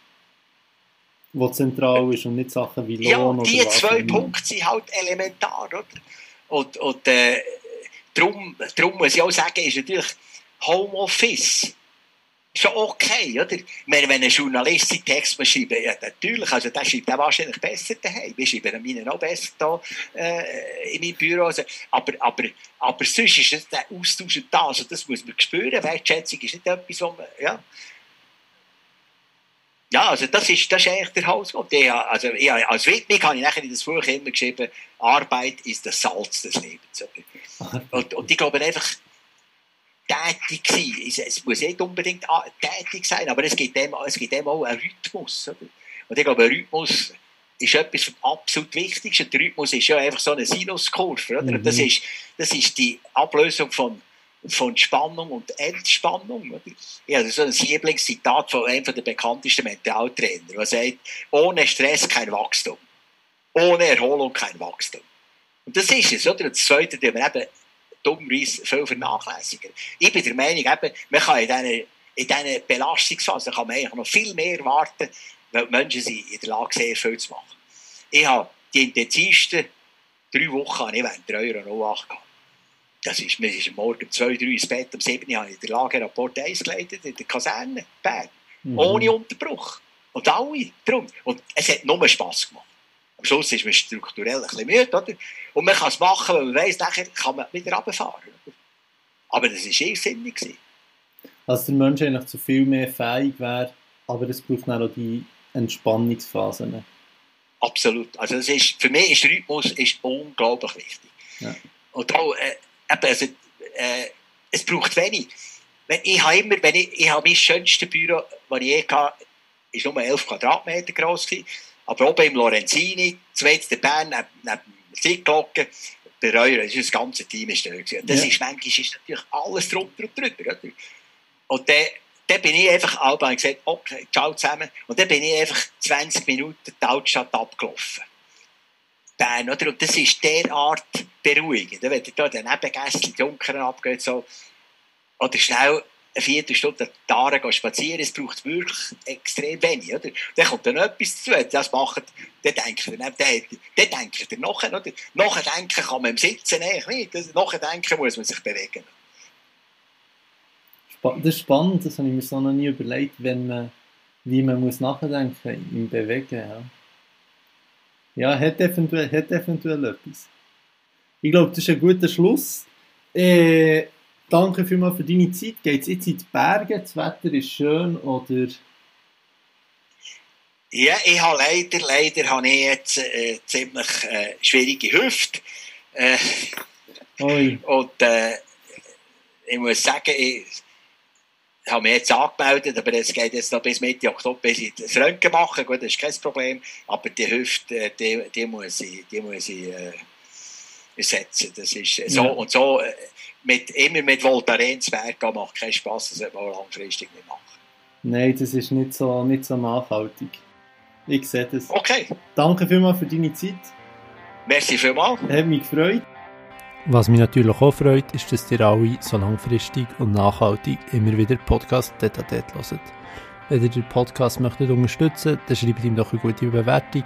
Wo zentral ist und nicht Sachen wie
Lohn ja, die zwei Punkte sind halt elementar, oder? Und, und äh, darum, darum muss ich auch sagen, ist natürlich Homeoffice schon okay, oder? Wenn, ein Journalist seinen Text schreibt, ja, natürlich, also der schreibt auch wahrscheinlich besser daheim. Wir schreiben meinen auch besser da, äh, in meinem Büro. Also, aber, aber, aber sonst ist es der Austausch da, also das muss man spüren. Wertschätzung ist nicht etwas, was man, ja, ja, also das ist, das ist eigentlich der Hausgrund. also ich, als Widmung habe ich nachher in das Buch immer geschrieben, Arbeit ist das Salz des Lebens. Und, und ich glaube einfach, tätig sein, es muss nicht unbedingt tätig sein, aber es gibt dem, es gibt dem auch einen Rhythmus. Oder? Und ich glaube, ein Rhythmus ist etwas vom absolut Wichtigsten. Der Rhythmus ist ja einfach so eine Sinuskurve. Oder? Mhm. Das, ist, das ist die Ablösung von von Spannung und Entspannung. Oder? Ich habe so ein Lieblingszitat von einem der bekanntesten Mentaltrainer, der sagt, ohne Stress kein Wachstum, ohne Erholung kein Wachstum. Und das ist es, oder? das Zweite, den wir eben dummweise viel vernachlässigen. Ich bin der Meinung, eben, man kann in diesen, in diesen Belastungsphasen kann man eigentlich noch viel mehr warten, weil die Menschen sind in der Lage, sehr viel zu machen. Ich habe die intensivsten drei Wochen ich während der Euro 08 gehabt das ist, wir sind morgen um 2, 3 ins Bett, um 7 Uhr habe ich in der Lagerrapport 1 geleitet, in der Kaserne, Bern. Mhm. Ohne Unterbruch. Und alle drum. Und es hat nur Spass gemacht. Am Schluss ist man strukturell ein bisschen müde, oder? Und man kann es machen, weil man weiss, nachher kann man wieder runterfahren. Aber das war irrsinnig. Gewesen.
Also der Mensch eigentlich zu viel mehr fähig wäre, aber es braucht dann auch die Entspannungsphasen.
Absolut. Also das ist, für mich ist Rhythmus ist unglaublich wichtig. Ja. Und auch, äh, also, äh, es braucht wenig. Wenn, ich habe immer, wenn ich, ich habe mein schönstes Büro, das ich je hatte, ist nur 11 Quadratmeter groß gewesen. Aber oben im Lorenzini, zweit der Bern, neben, neben der Zeitglocke, bei Reuer, das ganze Team ist da. Das ja. ist manchmal ist natürlich alles drunter und drüber. Oder? Und dann, dann bin ich einfach alle und gesagt, okay, ciao zusammen. Und dann bin ich einfach 20 Minuten die Altstadt abgelaufen. Bern, oder? Und das ist derart beruhigend. Wenn du da den Nebengästchen Junkern abgeht, so, oder schnell eine Viertelstunde Aare spazieren, es braucht wirklich extrem wenig, oder? Dann kommt dann etwas dazu, das macht, dann denkt er, dann, denkt er nachher, oder? Nachher denken kann man im Sitzen nicht, nachher denken muss man sich bewegen.
Das ist spannend, das habe ich mir so noch nie überlegt, wenn man, wie man muss nachdenken im Bewegen, ja. Ja, hat eventuell, hat eventuell etwas. Ich glaube, das ist ein guter Schluss. Äh, danke vielmals für deine Zeit. Geht es jetzt in die Berge? Das Wetter ist schön oder?
Ja, ich habe leider, leider habe ich jetzt äh, ziemlich äh, schwierige Hüfte. Äh, und äh, ich muss sagen, ich, habe mich jetzt angemeldet, aber es geht jetzt noch bis Mitte Oktober, bis ich das Röntgen mache. Gut, das ist kein Problem. Aber die Hüfte, die, die muss ich, die muss ich äh, ersetzen. Das ist so ja. und so. Mit, immer mit Voltaren zu Berg gehen macht keinen Spass. Das sollte man langfristig nicht machen.
Nein, das ist nicht so, nicht so nachhaltig. Ich sehe das.
Okay.
Danke vielmals für deine Zeit.
Merci vielmals.
Hat mich gefreut.
Was mich natürlich auch freut, ist, dass ihr alle so langfristig und nachhaltig immer wieder Podcast Detatet hört. Wenn ihr den Podcast möchtet unterstützen dann schreibt ihm doch eine gute Bewertung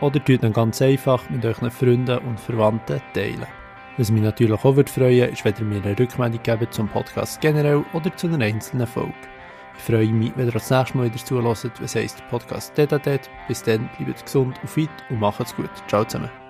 oder tut ihn ganz einfach mit euren Freunden und Verwandten teilen. Was mich natürlich auch würde freuen, ist, wenn ihr mir eine Rückmeldung gebt zum Podcast generell oder zu einer einzelnen Folge. Ich freue mich, wenn ihr das nächste Mal wieder zuhört, was heisst Podcast Detatet. Bis dann, bleibt gesund und fit und macht's gut. Ciao zusammen.